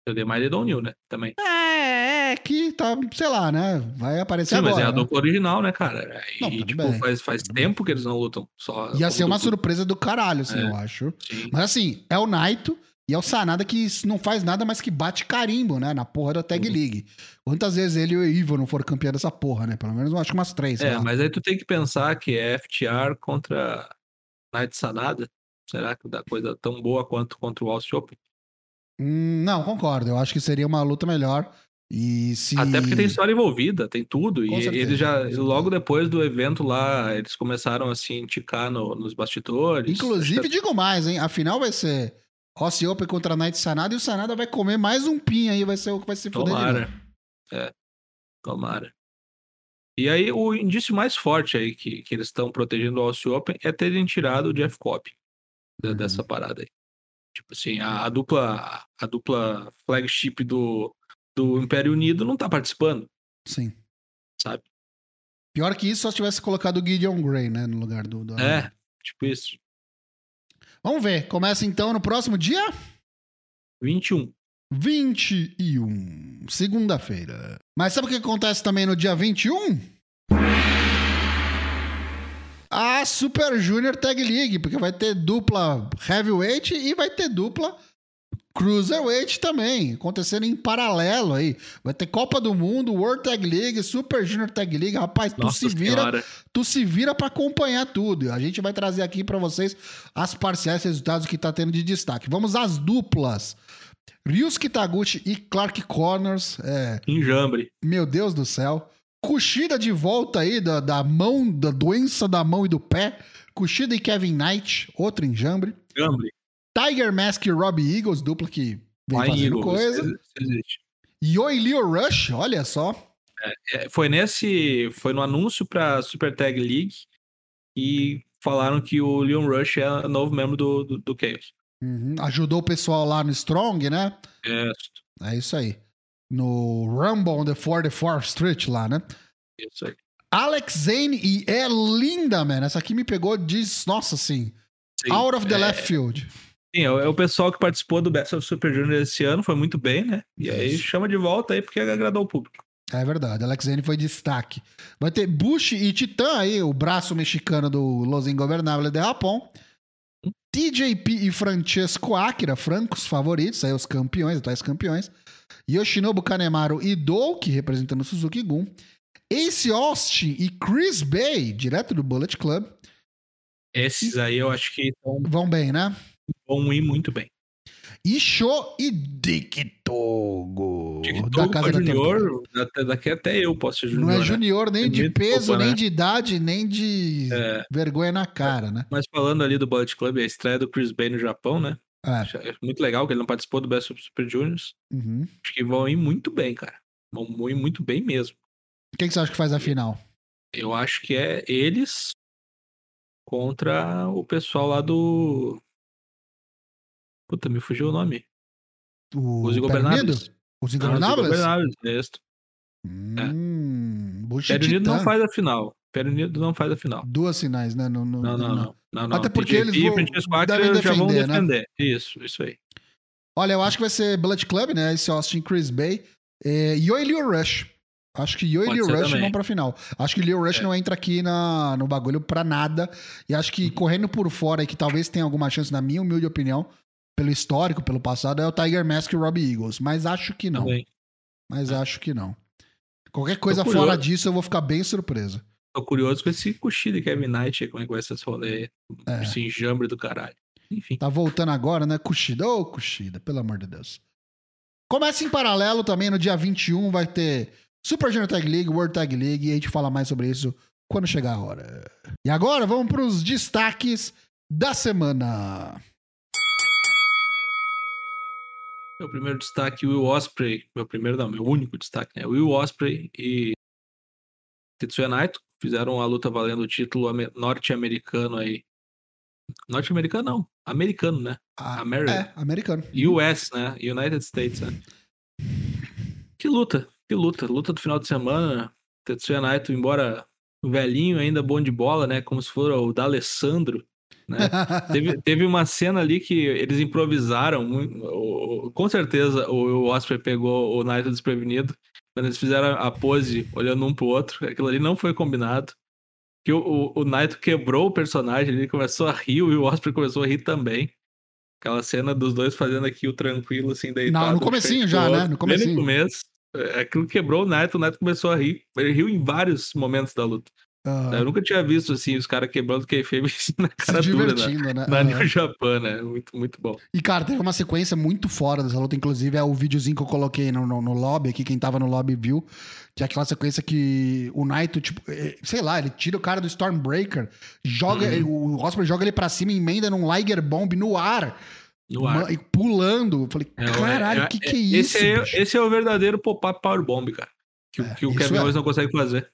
Speaker 2: Eu dei mais de Don New, né? Também.
Speaker 1: É, é que tá, sei lá, né? Vai aparecer
Speaker 2: Sim,
Speaker 1: agora.
Speaker 2: mas é a
Speaker 1: né?
Speaker 2: dupla original, né, cara? E,
Speaker 1: Não, tudo
Speaker 2: tipo,
Speaker 1: bem.
Speaker 2: faz, faz tempo que eles não lutam. Só
Speaker 1: Ia ser uma
Speaker 2: dupla.
Speaker 1: surpresa do caralho, assim,
Speaker 2: É.
Speaker 1: eu acho.
Speaker 2: Sim.
Speaker 1: Mas assim, é o Naito e é o Sanada que não faz nada mais que bate carimbo, né? Na porra da Tag
Speaker 2: Uhum.
Speaker 1: League. Quantas vezes ele e o Ivo não foram campeão dessa porra, né? Pelo menos eu acho que umas três.
Speaker 2: É, mas aí tu tem que pensar que é FTR contra Night Sanada. Será que dá coisa tão boa quanto contra o Austin Open?
Speaker 1: Hum, não, concordo. Eu acho que seria uma luta melhor. Se.
Speaker 2: Até porque tem história envolvida, tem tudo.
Speaker 1: Com
Speaker 2: e
Speaker 1: certeza,
Speaker 2: eles já, logo depois do evento lá, eles começaram a se indicar no- nos bastidores.
Speaker 1: Inclusive, digo mais, hein? A final vai ser Rossi Open contra Night Sanada e o Sanada vai comer mais um pin aí, vai ser o que vai se novo.
Speaker 2: Tomara. É. Tomara. E aí, o indício mais forte aí que, que eles estão protegendo o Aussie Open é terem tirado o Jeff Cobb da-
Speaker 1: Uhum.
Speaker 2: dessa parada aí. Tipo assim, a, a dupla a dupla flagship do, do Império Unido não tá participando,
Speaker 1: Sim.
Speaker 2: sabe?
Speaker 1: Pior que isso, só se tivesse colocado o Gideon Gray, né? No lugar do. do
Speaker 2: É, tipo isso.
Speaker 1: Vamos ver. Começa então no próximo dia
Speaker 2: 21.
Speaker 1: 21. Segunda-feira. Mas sabe o que acontece também no dia 21? A Super Junior Tag League, porque vai ter dupla heavyweight e vai ter dupla cruiserweight também, acontecendo em paralelo aí. Vai ter Copa do Mundo, World Tag League, Super Junior Tag League. Rapaz, tu
Speaker 2: Nossa
Speaker 1: se vira
Speaker 2: senhora.
Speaker 1: tu se vira pra acompanhar tudo. A gente vai trazer aqui pra vocês as parciais resultados que tá tendo de destaque. Vamos às duplas. Ryusuke Taguchi e Clark Connors. É,
Speaker 2: Enjambre.
Speaker 1: meu Deus do céu. Kushida de volta aí da, da mão, da doença da mão e do pé. Kushida e Kevin Knight, outro enjambre.
Speaker 2: Enjambre.
Speaker 1: Tiger Mask e Robbie Eagles, dupla que vem
Speaker 2: em
Speaker 1: fazendo
Speaker 2: Eagles.
Speaker 1: coisa.
Speaker 2: Existe.
Speaker 1: Yoi Leo Rush, olha só.
Speaker 2: É, foi nesse. Foi no anúncio pra Super Tag League e falaram que o Leon Rush é novo membro do, do, do Chaos.
Speaker 1: Uhum, Ajudou o pessoal lá no Strong, né?
Speaker 2: É,
Speaker 1: É isso aí. No Rumble on the 44th Street lá, né?
Speaker 2: isso aí.
Speaker 1: Alex Zane e é linda, man. Essa aqui me pegou de. Nossa, assim.
Speaker 2: Sim.
Speaker 1: Out of the
Speaker 2: É,
Speaker 1: left field.
Speaker 2: Sim, é o é o pessoal que participou do Best of Super Junior esse ano, foi muito bem, né? E aí
Speaker 1: Isso.
Speaker 2: chama de volta aí porque agradou o público.
Speaker 1: É verdade. Alex Zane foi destaque. Vai ter Bush e Titã aí, o braço mexicano do Los Ingobernables de Japão. TJP e Francesco Akira, francos favoritos, aí os campeões, atuais campeões. Yoshinobu Kanemaru e Doki, representando o Suzuki Gun. Ace Austin e Chris Bay, direto do Bullet Club.
Speaker 2: Esses aí eu acho que tão-
Speaker 1: Vão bem, né?
Speaker 2: Vão ir muito bem.
Speaker 1: Isho e Dick Togo.
Speaker 2: Dick
Speaker 1: da Casa da Tortura.
Speaker 2: junior, até- daqui até eu posso ser
Speaker 1: Não
Speaker 2: junior.
Speaker 1: é
Speaker 2: né?
Speaker 1: junior nem
Speaker 2: É
Speaker 1: de peso,
Speaker 2: pouco,
Speaker 1: nem
Speaker 2: né?
Speaker 1: de idade, nem de
Speaker 2: É,
Speaker 1: vergonha na cara, né?
Speaker 2: mas falando ali do Bullet Club, a estreia do Chris Bay no Japão, né?
Speaker 1: É.
Speaker 2: É muito legal que ele não participou do Best of Super Juniors.
Speaker 1: Uhum.
Speaker 2: Acho que vão ir muito bem, cara. Vão ir muito bem mesmo.
Speaker 1: Quem que você acha que faz a final?
Speaker 2: Eu acho que é eles contra o pessoal lá do. Puta, me fugiu o nome.
Speaker 1: O
Speaker 2: Os? Ingobernáveis.
Speaker 1: Os
Speaker 2: Ah,
Speaker 1: Ingobernáveis?
Speaker 2: Os Ingobernáveis, isso.
Speaker 1: Hum, Bush e
Speaker 2: Império Unido não faz a final. Império Unido não faz a final.
Speaker 1: Duas finais, né? No, no-
Speaker 2: Não, não, não. não, não.
Speaker 1: Até porque
Speaker 2: TJP
Speaker 1: eles vão-
Speaker 2: e Francesco
Speaker 1: devem
Speaker 2: já vão
Speaker 1: defender, né?
Speaker 2: defender. Isso, isso aí.
Speaker 1: Olha, eu acho que vai ser Bullet Club, né? Esse Austin Chris Bay. É, Yo e Leo Rush. Acho que Yo e Rush
Speaker 2: também.
Speaker 1: vão pra final. Acho que Leo Rush
Speaker 2: É.
Speaker 1: não entra aqui na, no bagulho pra nada. E acho que correndo por fora aí, que talvez tenha alguma chance, na minha humilde opinião, pelo histórico, pelo passado, é o Tiger Mask e o Robbie Eagles. Mas acho que não.
Speaker 2: Também.
Speaker 1: Mas acho que não. Qualquer coisa fora disso, eu vou ficar bem surpreso.
Speaker 2: Tô curioso com esse Kushida e Kevin Knight, como é que vai ser esse rolê.
Speaker 1: É.
Speaker 2: Esse enjambre do caralho. Enfim.
Speaker 1: Tá voltando agora, né? Kushida. Ô, Kushida, pelo amor de Deus. Começa em paralelo também, no dia 21 vai ter Super Junior Tag League, World Tag League, e a gente fala mais sobre isso quando chegar a hora. E agora vamos pros destaques da semana.
Speaker 2: Meu primeiro destaque, Will Osprey. Meu primeiro não, meu único destaque, né? Will Osprey e Tetsuya Naito fizeram a luta valendo o título ame- norte-americano aí. Norte-americano não, americano, né?
Speaker 1: Ah,
Speaker 2: American.
Speaker 1: É, americano.
Speaker 2: US, né? United States, né? Que luta, que luta. Luta do final de semana. Tetsuya Naito, embora velhinho, ainda bom de bola, né? Como se for o D'Alessandro, né? teve, [laughs] teve uma cena ali que eles improvisaram. Com certeza o, o Osprey pegou o Naito desprevenido. Quando eles fizeram a pose olhando um pro outro, aquilo ali não foi combinado. Que o, o, o Naito quebrou o personagem, ele começou a rir e o Osprey começou a rir também. Aquela cena dos dois fazendo aqui o tranquilo, assim, deitado.
Speaker 1: Não, no comecinho já, né? No
Speaker 2: Bem
Speaker 1: comecinho.
Speaker 2: no começo. É, Aquilo quebrou o Naito, o Naito começou a rir. Ele riu em vários momentos da luta.
Speaker 1: Ah,
Speaker 2: Eu nunca tinha visto, assim, os caras quebrando kayfabe [laughs] assim na
Speaker 1: se
Speaker 2: cara dura, né?
Speaker 1: divertindo, né?
Speaker 2: Na
Speaker 1: Ah.
Speaker 2: New Japan, né? Muito, muito bom.
Speaker 1: E, cara, teve uma sequência muito fora dessa luta. Inclusive, é o videozinho que eu coloquei no, no, no lobby aqui. Quem tava no lobby viu. Que é aquela sequência que o Naito, tipo, eh, sei lá, ele tira o cara do Stormbreaker, joga,
Speaker 2: Uhum.
Speaker 1: o Osprey joga ele pra cima e emenda num Liger Bomb no ar,
Speaker 2: No ar.
Speaker 1: e pulando. Eu falei,
Speaker 2: É,
Speaker 1: caralho, o
Speaker 2: é,
Speaker 1: que,
Speaker 2: é,
Speaker 1: que é isso?
Speaker 2: esse, é, esse é o verdadeiro pop-up power bomb, cara. Que, o-
Speaker 1: É,
Speaker 2: que o Kevin
Speaker 1: é.
Speaker 2: Owens não consegue fazer.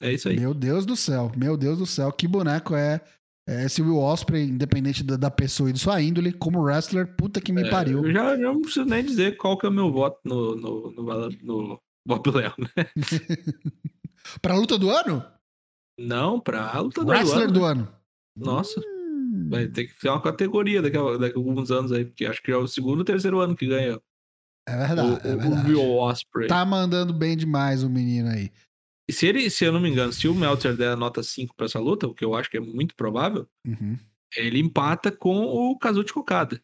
Speaker 2: É isso aí.
Speaker 1: Meu Deus do céu, meu Deus do céu, que boneco é, é esse Will Osprey, independente da, da pessoa e de sua índole, como wrestler, puta que me
Speaker 2: É,
Speaker 1: pariu.
Speaker 2: Eu já, já não preciso nem dizer qual que é o meu voto no, no, no, no Bob Léo, né? [laughs]
Speaker 1: Pra luta do ano?
Speaker 2: Não, pra luta do
Speaker 1: wrestler
Speaker 2: ano.
Speaker 1: do
Speaker 2: né?
Speaker 1: ano.
Speaker 2: Nossa,
Speaker 1: Hum,
Speaker 2: vai ter que ter uma categoria daqui a, daqui a alguns anos aí, porque acho que é o segundo ou terceiro ano que ganha
Speaker 1: É
Speaker 2: o,
Speaker 1: verdade, é
Speaker 2: o, o
Speaker 1: verdade.
Speaker 2: Will Osprey.
Speaker 1: Tá mandando bem demais o menino aí.
Speaker 2: Se ele, se eu não me engano, se o Meltzer der a nota 5 pra essa luta, o que eu acho que é muito provável,
Speaker 1: Uhum.
Speaker 2: ele empata com o Kazuchi Kokada.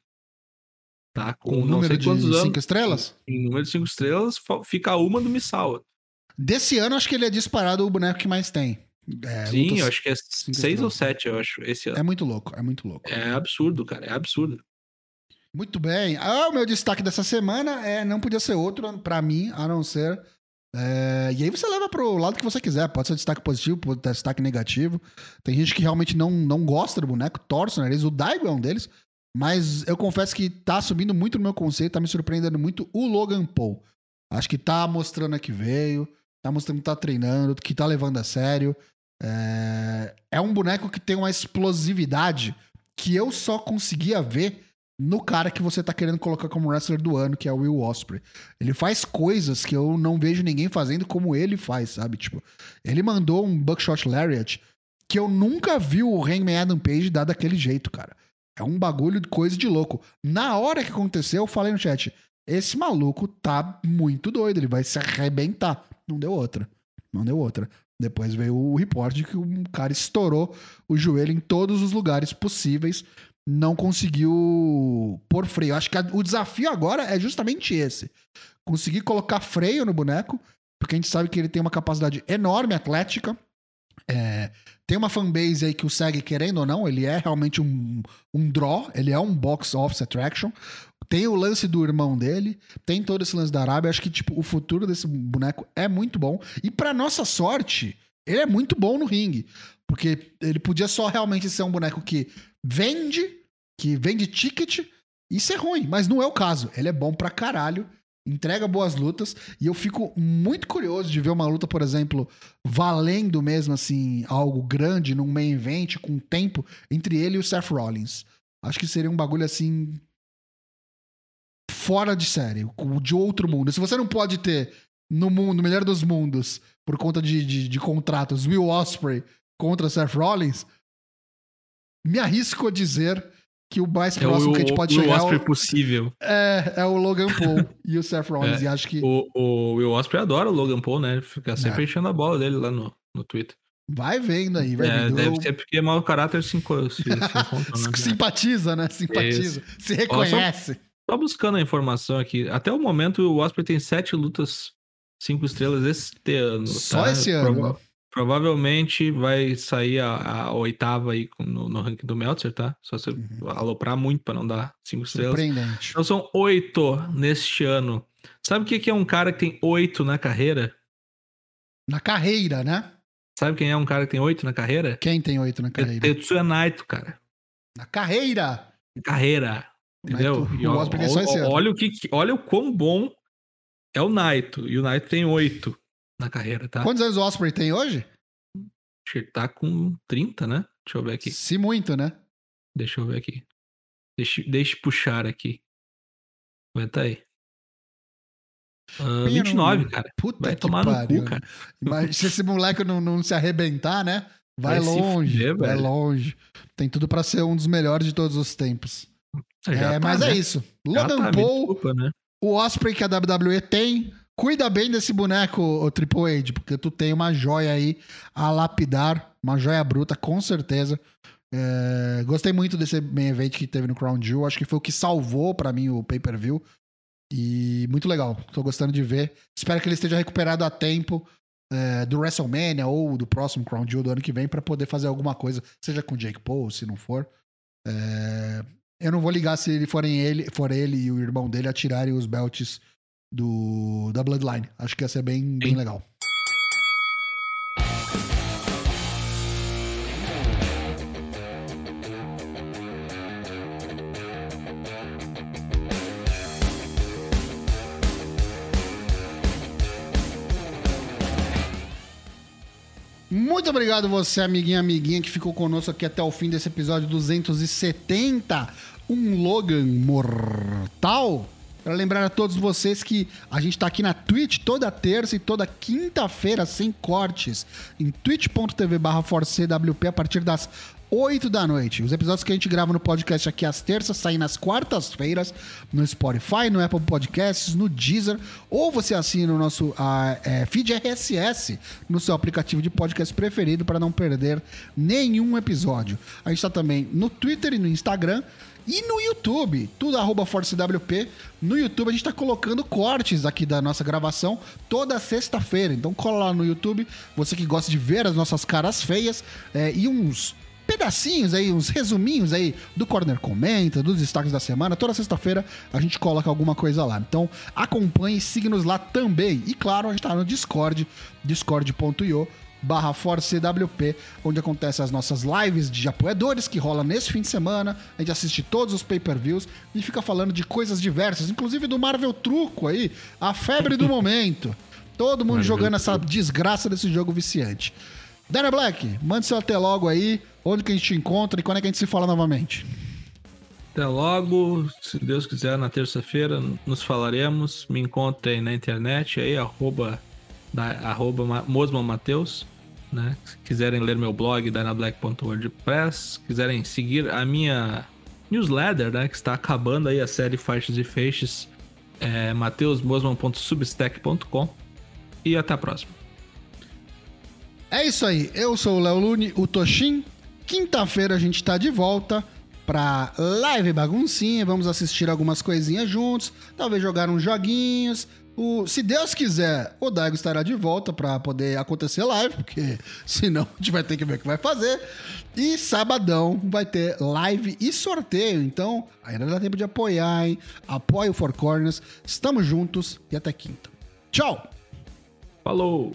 Speaker 2: Tá? Com
Speaker 1: Com o
Speaker 2: não
Speaker 1: número
Speaker 2: sei
Speaker 1: de
Speaker 2: quantos anos.
Speaker 1: cinco estrelas?
Speaker 2: Em número de 5 estrelas, fica uma do Misawa.
Speaker 1: Desse ano, acho que ele é disparado o boneco que mais tem. É,
Speaker 2: Sim, eu acho que é
Speaker 1: cinco
Speaker 2: 6 ou. 7, eu acho, esse ano.
Speaker 1: É muito louco, é muito louco.
Speaker 2: É absurdo, cara, é absurdo.
Speaker 1: Muito bem. Ah, o meu destaque dessa semana é não podia ser outro pra mim, a não ser. É, E aí você leva pro lado que você quiser. Pode ser destaque positivo, pode ser destaque negativo. Tem gente que realmente não, não gosta do boneco, torce o nariz. O Daigo é um deles. Mas eu confesso que tá subindo muito no meu conceito, tá me surpreendendo muito o Logan Paul. Acho que tá mostrando que veio, tá mostrando que tá treinando, que tá levando a sério. É, é um boneco que tem uma explosividade que eu só conseguia ver no cara que você tá querendo colocar como wrestler do ano, que é o Will Osprey. Ele faz coisas que eu não vejo ninguém fazendo como ele faz, sabe? Tipo, ele mandou um Buckshot Lariat que eu nunca vi o Hangman Adam Page dar daquele jeito, cara. É um bagulho de coisa de louco. Na hora que aconteceu, eu falei no chat: esse maluco tá muito doido, ele vai se arrebentar. Não deu outra. Não deu outra. Depois veio o report de que um cara estourou o joelho em todos os lugares possíveis, não conseguiu pôr freio. Acho que a- o desafio agora é justamente esse: conseguir colocar freio no boneco, porque a gente sabe que ele tem uma capacidade enorme atlética. É, tem uma fanbase aí que o segue querendo ou não, ele é realmente um, um draw, ele é um box office attraction. Tem o lance do irmão dele, tem todo esse lance da Arábia. Acho que tipo, o futuro desse boneco é muito bom. E pra nossa sorte, ele é muito bom no ringue. Porque ele podia só realmente ser um boneco que vende, que vende ticket e ser ruim. Mas não é o caso. Ele é bom pra caralho, entrega boas lutas. E eu fico muito curioso de ver uma luta, por exemplo, valendo mesmo assim, algo grande num main event com tempo entre ele e o Seth Rollins. Acho que seria um bagulho assim. Fora de série, de outro mundo. Se você não pode ter no mundo, no melhor dos mundos, por conta de, de, de contratos, Will Osprey contra Seth Rollins, me arrisco a dizer que o mais
Speaker 2: É
Speaker 1: próximo
Speaker 2: o,
Speaker 1: que a gente pode
Speaker 2: o
Speaker 1: chegar é
Speaker 2: Osprey
Speaker 1: o,
Speaker 2: possível. [laughs]
Speaker 1: é, é o Logan Paul e o Seth Rollins.
Speaker 2: É,
Speaker 1: E acho que
Speaker 2: O, o Will Osprey adora o Logan Paul, né? Fica sempre
Speaker 1: É.
Speaker 2: enchendo a bola dele lá no, no Twitter.
Speaker 1: vai vendo aí, vai
Speaker 2: É,
Speaker 1: vendo.
Speaker 2: deve ser porque mau caráter se, se, se [laughs] encontram, né?
Speaker 1: Simpatiza, né? Simpatiza. Se reconhece.
Speaker 2: Só buscando a informação aqui. Até o momento, o Osprey tem sete lutas cinco estrelas este ano.
Speaker 1: Só
Speaker 2: tá?
Speaker 1: esse ano,
Speaker 2: Prova-? Provavelmente vai sair a, a oitava aí no, no ranking do Meltzer, tá? Só você
Speaker 1: Uhum.
Speaker 2: aloprar muito pra não dar cinco estrelas.
Speaker 1: Surpreendente.
Speaker 2: Então são oito neste ano. Sabe o que é um cara que tem oito na carreira?
Speaker 1: Na carreira, né?
Speaker 2: Sabe quem é um cara que tem oito na carreira?
Speaker 1: Quem tem oito na
Speaker 2: É
Speaker 1: carreira?
Speaker 2: Tetsuya Naito, cara.
Speaker 1: Na carreira!
Speaker 2: Carreira. Entendeu?
Speaker 1: Mas
Speaker 2: E ó-
Speaker 1: é
Speaker 2: ó- olha o que- olha o quão bom é o Naito. E o Naito tem oito na carreira, tá?
Speaker 1: Quantos anos o Osprey tem hoje?
Speaker 2: Acho que ele tá com 30, né? Deixa eu ver aqui.
Speaker 1: Se muito, né?
Speaker 2: Deixa eu ver aqui. Deixa, deixa eu puxar aqui. Aguenta aí. Ah, 29, cara.
Speaker 1: Puta
Speaker 2: Vai
Speaker 1: que
Speaker 2: tomar no
Speaker 1: pariu.
Speaker 2: cu, cara.
Speaker 1: Mas se esse moleque não, não se arrebentar, né? Vai,
Speaker 2: Vai
Speaker 1: longe,
Speaker 2: fuder,
Speaker 1: vai
Speaker 2: velho.
Speaker 1: longe. Tem tudo pra ser um dos melhores de todos os tempos.
Speaker 2: Já
Speaker 1: é,
Speaker 2: tá,
Speaker 1: mas
Speaker 2: né?
Speaker 1: é isso. Logan
Speaker 2: tá,
Speaker 1: Paul,
Speaker 2: desculpa, né?
Speaker 1: o Osprey que a WWE tem, cuida bem desse boneco, o Triple H, porque tu tem uma joia aí a lapidar, uma joia bruta, com certeza. É, gostei muito desse main event que teve no Crown Jewel, acho que foi o que salvou pra mim o pay-per-view. E muito legal, tô gostando de ver. Espero que ele esteja recuperado a tempo é, do WrestleMania ou do próximo Crown Jewel do ano que vem pra poder fazer alguma coisa, seja com Jake Paul, se não for. É, eu não vou ligar se ele forem ele, for ele e o irmão dele a tirarem os belts do, da Bloodline. Acho que ia ser bem, bem
Speaker 2: Sim.
Speaker 1: legal. Muito obrigado você, amiguinha, amiguinha, que ficou conosco aqui até o fim desse episódio 270. Um Logan mortal. Para lembrar a todos vocês que a gente está aqui na Twitch toda terça e toda quinta-feira, sem cortes, em twitch.tv barra a partir das 8 da noite. Os episódios que a gente grava no podcast aqui às terças saem nas quartas-feiras no Spotify, no Apple Podcasts, no Deezer, ou você assina o nosso uh, é, feed RSS no seu aplicativo de podcast preferido para não perder nenhum episódio. A gente está também no Twitter e no Instagram. E no YouTube, tudo arroba ForceWP. No YouTube a gente tá colocando cortes aqui da nossa gravação toda sexta-feira. Então cola lá no YouTube, você que gosta de ver as nossas caras feias é, e uns pedacinhos aí, uns resuminhos aí do Corner Comenta, dos destaques da semana. Toda sexta-feira a gente coloca alguma coisa lá. Então acompanhe e siga-nos lá também. E claro, a gente tá no Discord, discord.io barra ForceWP, onde acontecem as nossas lives de apoiadores que rola nesse fim de semana. A gente assiste todos os pay-per-views e fica falando de coisas diversas, inclusive do Marvel Truco aí, a febre do [laughs] momento. Todo mundo Marvel jogando essa desgraça desse jogo viciante. Dana Black, mande seu até logo aí, onde que a gente te encontra e quando é que a gente se fala novamente.
Speaker 2: Até logo, se Deus quiser, na terça-feira nos falaremos. Me encontre aí na internet, aí, arroba da arroba Mosman Mateus, né? Se quiserem ler meu blog, danablack.wordpress, quiserem seguir a minha newsletter, né? Que está acabando aí a série Faixas e Feixes, é mateusmosman.substack.com e até a próxima.
Speaker 1: É isso aí, eu sou o Léo Lune, o Toshin. Quinta-feira a gente está de volta pra live baguncinha, vamos assistir algumas coisinhas juntos, talvez jogar uns joguinhos, o, se Deus quiser, o Daigo estará de volta para poder acontecer live, porque [laughs] senão a gente vai ter que ver o que vai fazer. E sabadão vai ter live e sorteio. Então, ainda dá tempo de apoiar, hein? Apoie o Four Corners. Estamos juntos e até quinta. Tchau!
Speaker 2: Falou!